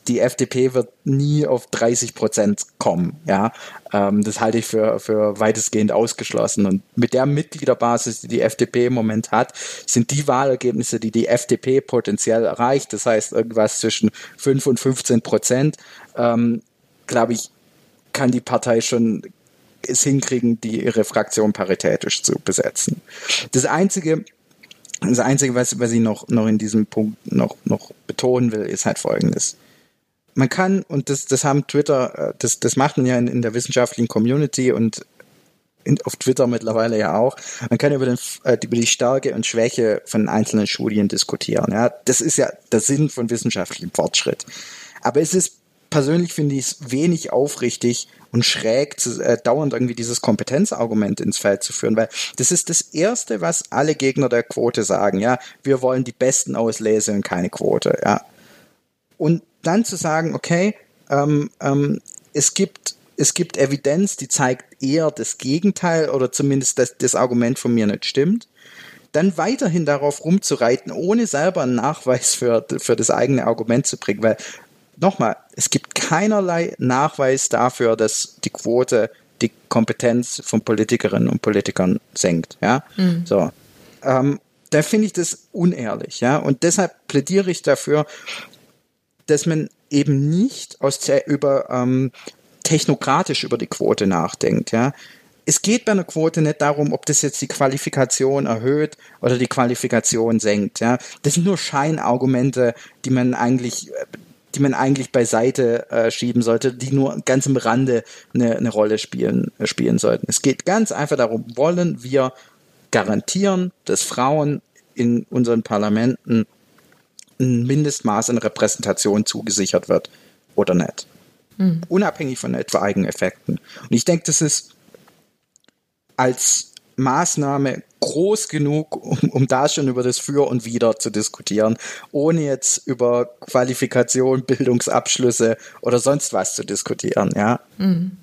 die, FDP wird nie auf 30 Prozent kommen. Ja, ähm, das halte ich für, für weitestgehend ausgeschlossen. Und mit der Mitgliederbasis, die die FDP im Moment hat, sind die Wahlergebnisse, die die FDP potenziell erreicht, das heißt irgendwas zwischen 5 und 15 Prozent, ähm, glaube ich, kann die Partei schon es hinkriegen, die ihre Fraktion paritätisch zu besetzen. Das einzige, das Einzige, was, was ich noch, noch in diesem Punkt noch, noch betonen will, ist halt Folgendes. Man kann, und das, das haben Twitter, äh, das, das macht man ja in, in der wissenschaftlichen Community und in, auf Twitter mittlerweile ja auch. Man kann über, den, äh, über die Stärke und Schwäche von einzelnen Studien diskutieren. Ja, das ist ja der Sinn von wissenschaftlichem Fortschritt. Aber es ist persönlich finde ich es wenig aufrichtig und schräg, zu, äh, dauernd irgendwie dieses Kompetenzargument ins Feld zu führen, weil das ist das Erste, was alle Gegner der Quote sagen, ja, wir wollen die Besten auslesen und keine Quote, ja. Und dann zu sagen, okay, ähm, ähm, es gibt es gibt Evidenz, die zeigt eher das Gegenteil oder zumindest, dass das Argument von mir nicht stimmt. Dann weiterhin darauf rumzureiten, ohne selber einen Nachweis für, für das eigene Argument zu bringen. Weil, nochmal, es gibt keinerlei Nachweis dafür, dass die Quote die Kompetenz von Politikerinnen und Politikern senkt. Ja, mhm. so. Ähm, da finde ich das unehrlich, ja. Und deshalb plädiere ich dafür, dass man eben nicht aus über ähm, technokratisch über die Quote nachdenkt, ja. Es geht bei einer Quote nicht darum, ob das jetzt die Qualifikation erhöht oder die Qualifikation senkt, ja. Das sind nur Scheinargumente, die man eigentlich die man eigentlich beiseite äh, schieben sollte, die nur ganz im Rande eine, eine Rolle spielen, äh, spielen sollten. Es geht ganz einfach darum, wollen wir garantieren, dass Frauen in unseren Parlamenten ein Mindestmaß an Repräsentation zugesichert wird oder nicht. Mhm. Unabhängig von etwaigen Effekten. Und ich denke, das ist als Maßnahme groß genug, um, um da schon über das Für und Wider zu diskutieren, ohne jetzt über Qualifikation, Bildungsabschlüsse oder sonst was zu diskutieren, ja. Mhm.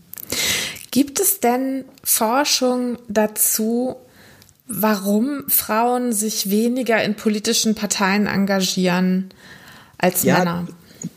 Gibt es denn Forschung dazu, warum Frauen sich weniger in politischen Parteien engagieren als ja, Männer?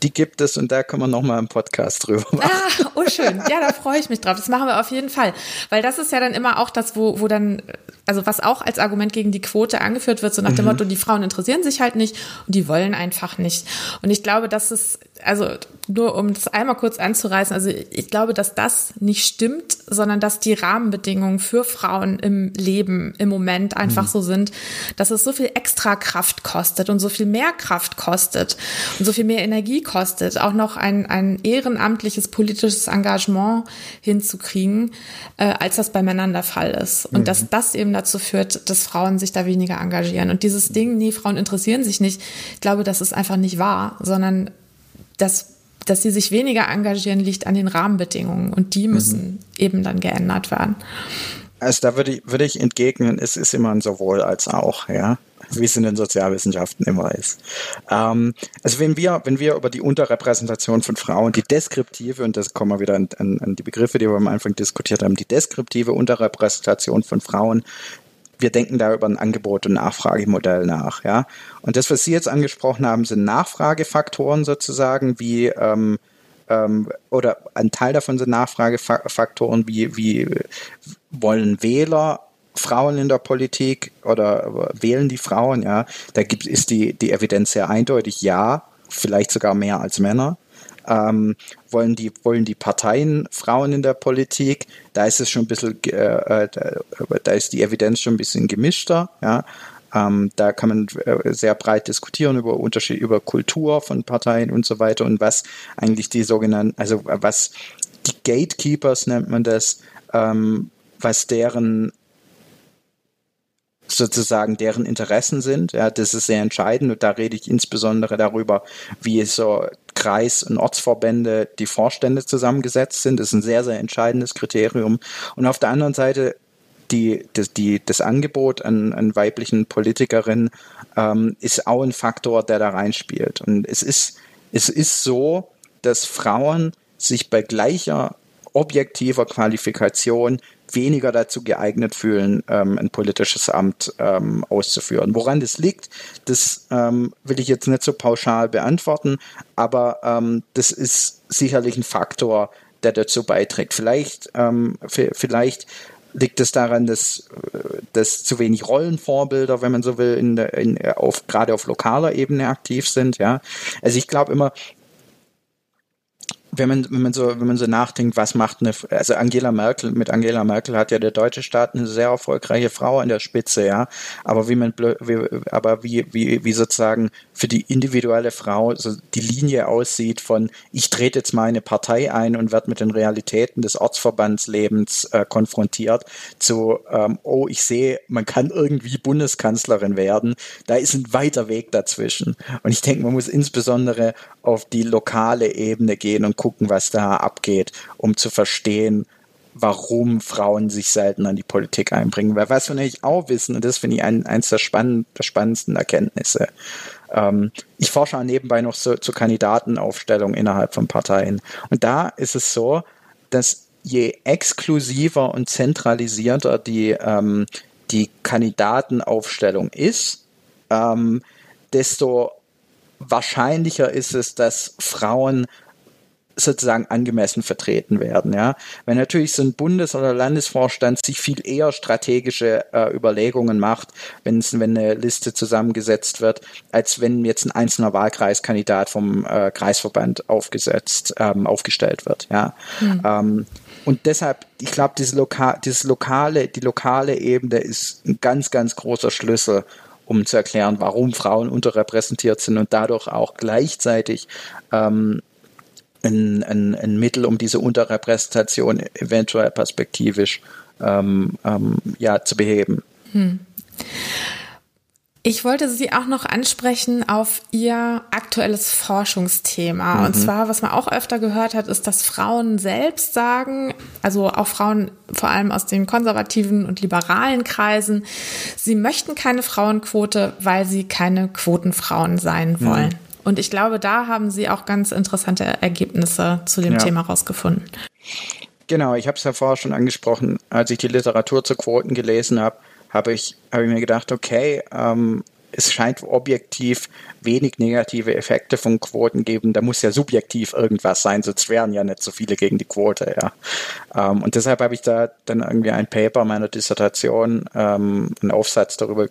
Die gibt es und da können wir nochmal im Podcast drüber machen. Ah, oh schön. Ja, da freue ich mich drauf. Das machen wir auf jeden Fall. Weil das ist ja dann immer auch das, wo, wo dann, also was auch als Argument gegen die Quote angeführt wird, so nach dem mhm. Motto, die Frauen interessieren sich halt nicht und die wollen einfach nicht. Und ich glaube, das ist, also nur um das einmal kurz anzureißen, also ich glaube, dass das nicht stimmt, sondern dass die Rahmenbedingungen für Frauen im Leben im Moment einfach mhm. so sind, dass es so viel extra Kraft kostet und so viel mehr Kraft kostet und so viel mehr Energie kostet, auch noch ein, ein ehrenamtliches politisches Engagement hinzukriegen, äh, als das bei Männern der Fall ist. Und mhm. dass das eben dazu führt, dass Frauen sich da weniger engagieren. Und dieses Ding, nee, Frauen interessieren sich nicht, ich glaube, das ist einfach nicht wahr, sondern das dass sie sich weniger engagieren, liegt an den Rahmenbedingungen und die müssen mhm. eben dann geändert werden. Also da würde ich, würde ich entgegnen, es ist immer ein sowohl als auch, ja, wie es in den Sozialwissenschaften immer ist. Ähm, also wenn wir, wenn wir über die Unterrepräsentation von Frauen, die deskriptive, und das kommen wir wieder an, an, an die Begriffe, die wir am Anfang diskutiert haben, die deskriptive Unterrepräsentation von Frauen wir denken da über ein Angebot- und Nachfragemodell nach. Ja? Und das, was Sie jetzt angesprochen haben, sind Nachfragefaktoren sozusagen, wie ähm, ähm, oder ein Teil davon sind Nachfragefaktoren, wie, wie wollen Wähler Frauen in der Politik oder wählen die Frauen, ja, da gibt, ist die, die Evidenz sehr eindeutig, ja, vielleicht sogar mehr als Männer. Ähm, wollen, die, wollen die Parteien Frauen in der Politik? Da ist es schon ein bisschen, äh, äh, da ist die Evidenz schon ein bisschen gemischter, ja. Ähm, da kann man äh, sehr breit diskutieren über Unterschied, über Kultur von Parteien und so weiter und was eigentlich die sogenannten, also was die Gatekeepers nennt man das, ähm, was deren sozusagen deren Interessen sind. Ja, das ist sehr entscheidend und da rede ich insbesondere darüber, wie so Kreis- und Ortsverbände die Vorstände zusammengesetzt sind. Das ist ein sehr, sehr entscheidendes Kriterium. Und auf der anderen Seite die, das, die, das Angebot an, an weiblichen Politikerinnen ähm, ist auch ein Faktor, der da reinspielt. Und es ist, es ist so, dass Frauen sich bei gleicher objektiver Qualifikation weniger dazu geeignet fühlen, ähm, ein politisches Amt ähm, auszuführen. Woran das liegt, das ähm, will ich jetzt nicht so pauschal beantworten, aber ähm, das ist sicherlich ein Faktor, der dazu beiträgt. Vielleicht, ähm, vielleicht liegt es daran, dass, dass zu wenig Rollenvorbilder, wenn man so will, in, in, auf, gerade auf lokaler Ebene aktiv sind. Ja, also ich glaube immer, wenn man, wenn man so, wenn man so nachdenkt, was macht eine, also Angela Merkel, mit Angela Merkel hat ja der deutsche Staat eine sehr erfolgreiche Frau an der Spitze, ja. Aber wie man, wie, aber wie, wie, wie sozusagen für die individuelle Frau so die Linie aussieht von, ich trete jetzt mal eine Partei ein und werde mit den Realitäten des Ortsverbandslebens äh, konfrontiert, zu, ähm, oh, ich sehe, man kann irgendwie Bundeskanzlerin werden. Da ist ein weiter Weg dazwischen. Und ich denke, man muss insbesondere auf die lokale Ebene gehen und gucken, was da abgeht, um zu verstehen, warum Frauen sich selten an die Politik einbringen. Weil was wir nämlich auch wissen, und das finde ich ein, eins der, spann der spannendsten Erkenntnisse, ähm, ich forsche nebenbei noch so, zur Kandidatenaufstellung innerhalb von Parteien. Und da ist es so, dass je exklusiver und zentralisierter die, ähm, die Kandidatenaufstellung ist, ähm, desto wahrscheinlicher ist es, dass Frauen sozusagen angemessen vertreten werden. Ja, wenn natürlich so ein Bundes- oder Landesvorstand sich viel eher strategische äh, Überlegungen macht, wenn es wenn eine Liste zusammengesetzt wird, als wenn jetzt ein einzelner Wahlkreiskandidat vom äh, Kreisverband aufgesetzt ähm, aufgestellt wird. Ja, mhm. ähm, und deshalb, ich glaube, diese Loka dieses lokale, die lokale Ebene ist ein ganz, ganz großer Schlüssel, um zu erklären, warum Frauen unterrepräsentiert sind und dadurch auch gleichzeitig ähm, ein, ein, ein Mittel, um diese Unterrepräsentation eventuell perspektivisch ähm, ähm, ja, zu beheben. Hm. Ich wollte Sie auch noch ansprechen auf Ihr aktuelles Forschungsthema. Mhm. Und zwar, was man auch öfter gehört hat, ist, dass Frauen selbst sagen, also auch Frauen vor allem aus den konservativen und liberalen Kreisen, sie möchten keine Frauenquote, weil sie keine Quotenfrauen sein mhm. wollen. Mhm. Und ich glaube, da haben Sie auch ganz interessante Ergebnisse zu dem ja. Thema rausgefunden. Genau, ich habe es ja vorher schon angesprochen, als ich die Literatur zu Quoten gelesen habe, habe ich, hab ich mir gedacht, okay, ähm, es scheint objektiv wenig negative Effekte von Quoten geben. Da muss ja subjektiv irgendwas sein, sonst wären ja nicht so viele gegen die Quote. Ja. Ähm, und deshalb habe ich da dann irgendwie ein Paper meiner Dissertation, ähm, einen Aufsatz darüber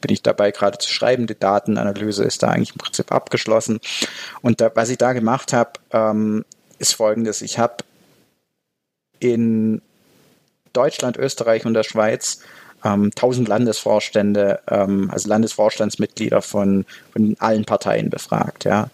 bin ich dabei gerade zu schreiben. Die Datenanalyse ist da eigentlich im Prinzip abgeschlossen. Und da, was ich da gemacht habe, ähm, ist folgendes. Ich habe in Deutschland, Österreich und der Schweiz ähm, 1000 Landesvorstände, ähm, also Landesvorstandsmitglieder von, von allen Parteien befragt. Ja.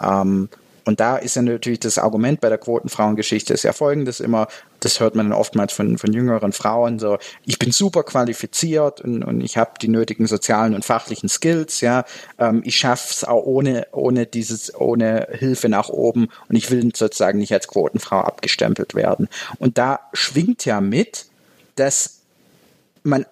Ähm, und da ist ja natürlich das Argument bei der Quotenfrauengeschichte ist ja folgendes immer, das hört man dann oftmals von, von jüngeren Frauen, so, ich bin super qualifiziert und, und ich habe die nötigen sozialen und fachlichen Skills, ja, ähm, ich schaff's auch ohne, ohne dieses, ohne Hilfe nach oben und ich will sozusagen nicht als Quotenfrau abgestempelt werden. Und da schwingt ja mit, dass man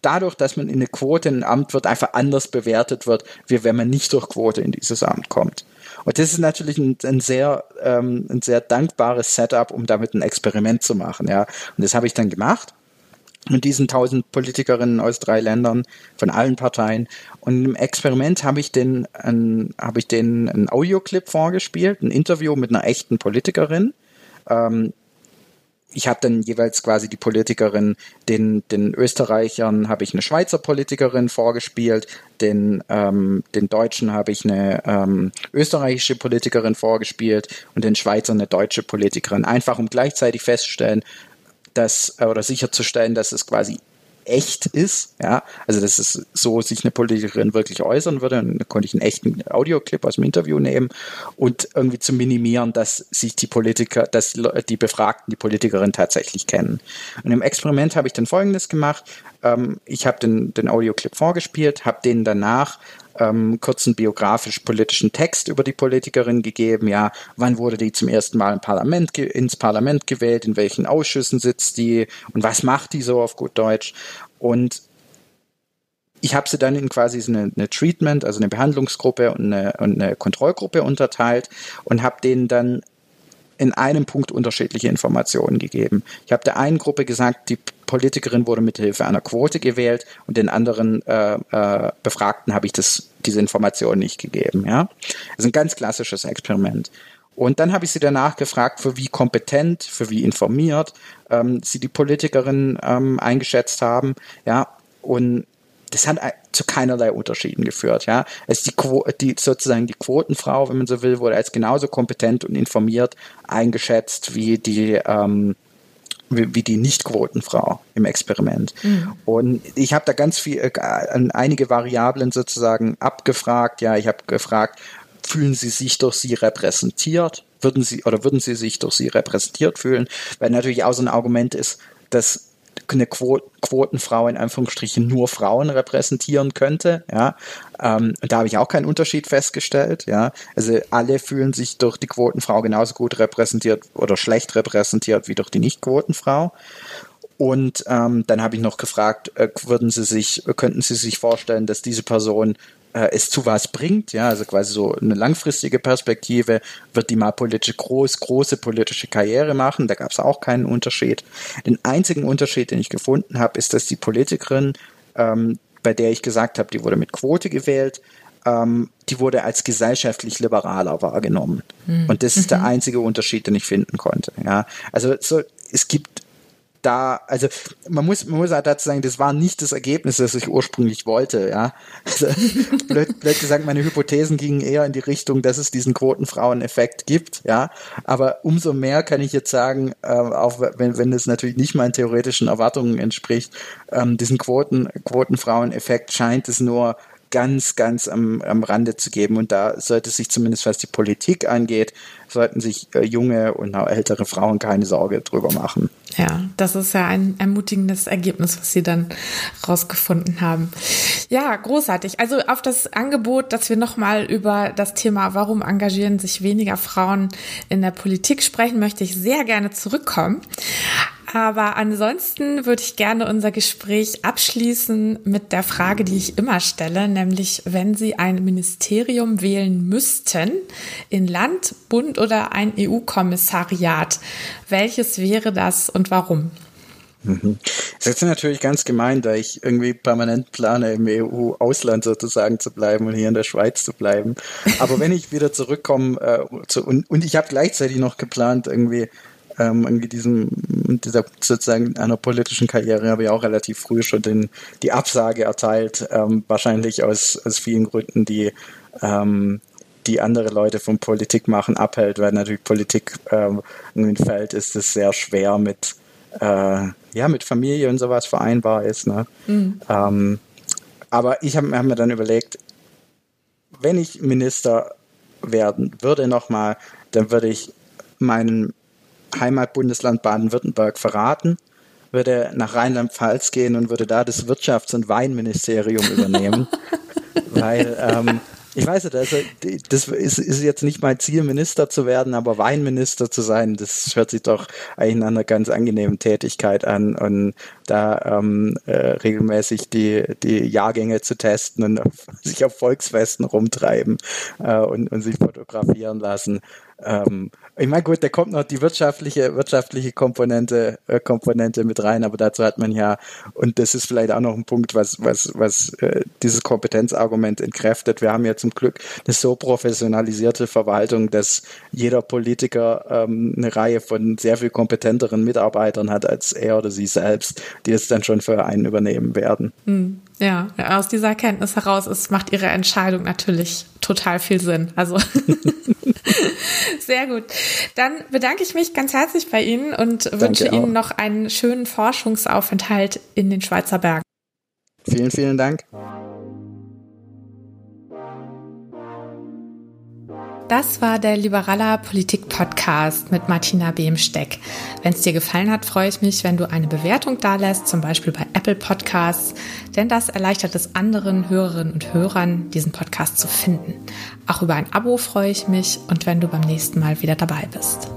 dadurch, dass man in eine Quote in ein Amt wird, einfach anders bewertet wird, wie wenn man nicht durch Quote in dieses Amt kommt. Und das ist natürlich ein, ein sehr, ähm, ein sehr dankbares Setup, um damit ein Experiment zu machen. Ja. Und das habe ich dann gemacht mit diesen tausend Politikerinnen aus drei Ländern von allen Parteien. Und im Experiment habe ich den, habe ich den einen Audioclip vorgespielt, ein Interview mit einer echten Politikerin. Ähm, ich habe dann jeweils quasi die Politikerin, den, den Österreichern habe ich eine Schweizer Politikerin vorgespielt, den, ähm, den Deutschen habe ich eine ähm, österreichische Politikerin vorgespielt und den Schweizern eine deutsche Politikerin. Einfach um gleichzeitig festzustellen, dass, äh, oder sicherzustellen, dass es quasi echt ist, ja, also dass es so sich eine Politikerin wirklich äußern würde, dann konnte ich einen echten Audioclip aus dem Interview nehmen und irgendwie zu minimieren, dass sich die Politiker, dass die Befragten die Politikerin tatsächlich kennen. Und im Experiment habe ich dann Folgendes gemacht, ähm, ich habe den, den Audioclip vorgespielt, habe den danach ähm, kurzen biografisch-politischen Text über die Politikerin gegeben. Ja, wann wurde die zum ersten Mal im Parlament ins Parlament gewählt? In welchen Ausschüssen sitzt die? Und was macht die so auf gut Deutsch? Und ich habe sie dann in quasi eine, eine Treatment, also eine Behandlungsgruppe und eine, und eine Kontrollgruppe unterteilt und habe denen dann in einem Punkt unterschiedliche Informationen gegeben. Ich habe der einen Gruppe gesagt, die Politikerin wurde mit Hilfe einer Quote gewählt und den anderen äh, äh, Befragten habe ich das, diese Information nicht gegeben. Ja, das ist ein ganz klassisches Experiment. Und dann habe ich sie danach gefragt, für wie kompetent, für wie informiert ähm, sie die Politikerin ähm, eingeschätzt haben. Ja, und das hat zu keinerlei Unterschieden geführt. Ja, es die, die sozusagen die Quotenfrau, wenn man so will, wurde als genauso kompetent und informiert eingeschätzt wie die ähm, wie, wie die Nicht-Quotenfrau im Experiment. Mhm. Und ich habe da ganz viel, äh, einige Variablen sozusagen abgefragt. Ja, ich habe gefragt, fühlen Sie sich durch sie repräsentiert? Würden Sie oder würden Sie sich durch sie repräsentiert fühlen? Weil natürlich auch so ein Argument ist, dass eine Quotenfrau in Anführungsstrichen nur Frauen repräsentieren könnte. Ja, ähm, da habe ich auch keinen Unterschied festgestellt. Ja, also alle fühlen sich durch die Quotenfrau genauso gut repräsentiert oder schlecht repräsentiert wie durch die Nicht-Quotenfrau. Und ähm, dann habe ich noch gefragt, äh, würden Sie sich, könnten Sie sich vorstellen, dass diese Person äh, es zu was bringt, ja, also quasi so eine langfristige Perspektive, wird die mal politische groß, große politische Karriere machen, da gab es auch keinen Unterschied. Den einzigen Unterschied, den ich gefunden habe, ist, dass die Politikerin, ähm, bei der ich gesagt habe, die wurde mit Quote gewählt, ähm, die wurde als gesellschaftlich liberaler wahrgenommen. Mhm. Und das ist der mhm. einzige Unterschied, den ich finden konnte. Ja, also so, es gibt da, also man muss, man muss halt dazu sagen, das war nicht das Ergebnis, das ich ursprünglich wollte, ja. Also, blöd, blöd gesagt, meine Hypothesen gingen eher in die Richtung, dass es diesen Quotenfrauen-Effekt gibt, ja. Aber umso mehr kann ich jetzt sagen, äh, auch wenn, wenn es natürlich nicht meinen theoretischen Erwartungen entspricht, ähm, diesen Quoten, Quotenfrauen-Effekt scheint es nur ganz, ganz am, am Rande zu geben. Und da sollte sich zumindest, was die Politik angeht, sollten sich äh, junge und ältere Frauen keine Sorge drüber machen. Ja, das ist ja ein ermutigendes Ergebnis, was Sie dann rausgefunden haben. Ja, großartig. Also auf das Angebot, dass wir nochmal über das Thema, warum engagieren sich weniger Frauen in der Politik sprechen, möchte ich sehr gerne zurückkommen. Aber ansonsten würde ich gerne unser Gespräch abschließen mit der Frage, die ich immer stelle, nämlich wenn Sie ein Ministerium wählen müssten, in Land, Bund oder ein EU-Kommissariat, welches wäre das und warum? Mhm. Das ist jetzt natürlich ganz gemein, da ich irgendwie permanent plane, im EU-Ausland sozusagen zu bleiben und hier in der Schweiz zu bleiben. Aber wenn ich wieder zurückkomme äh, zu, und, und ich habe gleichzeitig noch geplant, irgendwie ähm, irgendwie diesem, dieser sozusagen einer politischen Karriere habe ich auch relativ früh schon den, die Absage erteilt, ähm, wahrscheinlich aus, aus vielen Gründen, die ähm, die andere Leute von Politik machen abhält, weil natürlich Politik ähm, ein Feld ist, das sehr schwer mit äh, ja mit Familie und sowas vereinbar ist. Ne? Mhm. Ähm, aber ich habe hab mir dann überlegt, wenn ich Minister werden würde nochmal, dann würde ich meinen Heimatbundesland Baden-Württemberg verraten, würde nach Rheinland-Pfalz gehen und würde da das Wirtschafts- und Weinministerium übernehmen. weil ähm, ich weiß nicht, also das ist, ist jetzt nicht mein Ziel, Minister zu werden, aber Weinminister zu sein, das hört sich doch eigentlich nach einer ganz angenehmen Tätigkeit an und da ähm, äh, regelmäßig die, die Jahrgänge zu testen und sich auf Volksfesten rumtreiben äh, und, und sich fotografieren lassen. Ähm, ich meine, gut, da kommt noch die wirtschaftliche, wirtschaftliche Komponente, äh, Komponente mit rein, aber dazu hat man ja, und das ist vielleicht auch noch ein Punkt, was, was, was äh, dieses Kompetenzargument entkräftet. Wir haben ja zum Glück eine so professionalisierte Verwaltung, dass jeder Politiker ähm, eine Reihe von sehr viel kompetenteren Mitarbeitern hat als er oder sie selbst, die es dann schon für einen übernehmen werden. Hm. Ja, aus dieser Erkenntnis heraus ist, macht Ihre Entscheidung natürlich total viel Sinn. Also sehr gut. Dann bedanke ich mich ganz herzlich bei Ihnen und Danke wünsche auch. Ihnen noch einen schönen Forschungsaufenthalt in den Schweizer Bergen. Vielen, vielen Dank. Das war der Liberaler Politik Podcast mit Martina Behmsteck. Wenn es dir gefallen hat, freue ich mich, wenn du eine Bewertung dalässt, zum Beispiel bei Apple Podcasts, denn das erleichtert es anderen Hörerinnen und Hörern, diesen Podcast zu finden. Auch über ein Abo freue ich mich und wenn du beim nächsten Mal wieder dabei bist.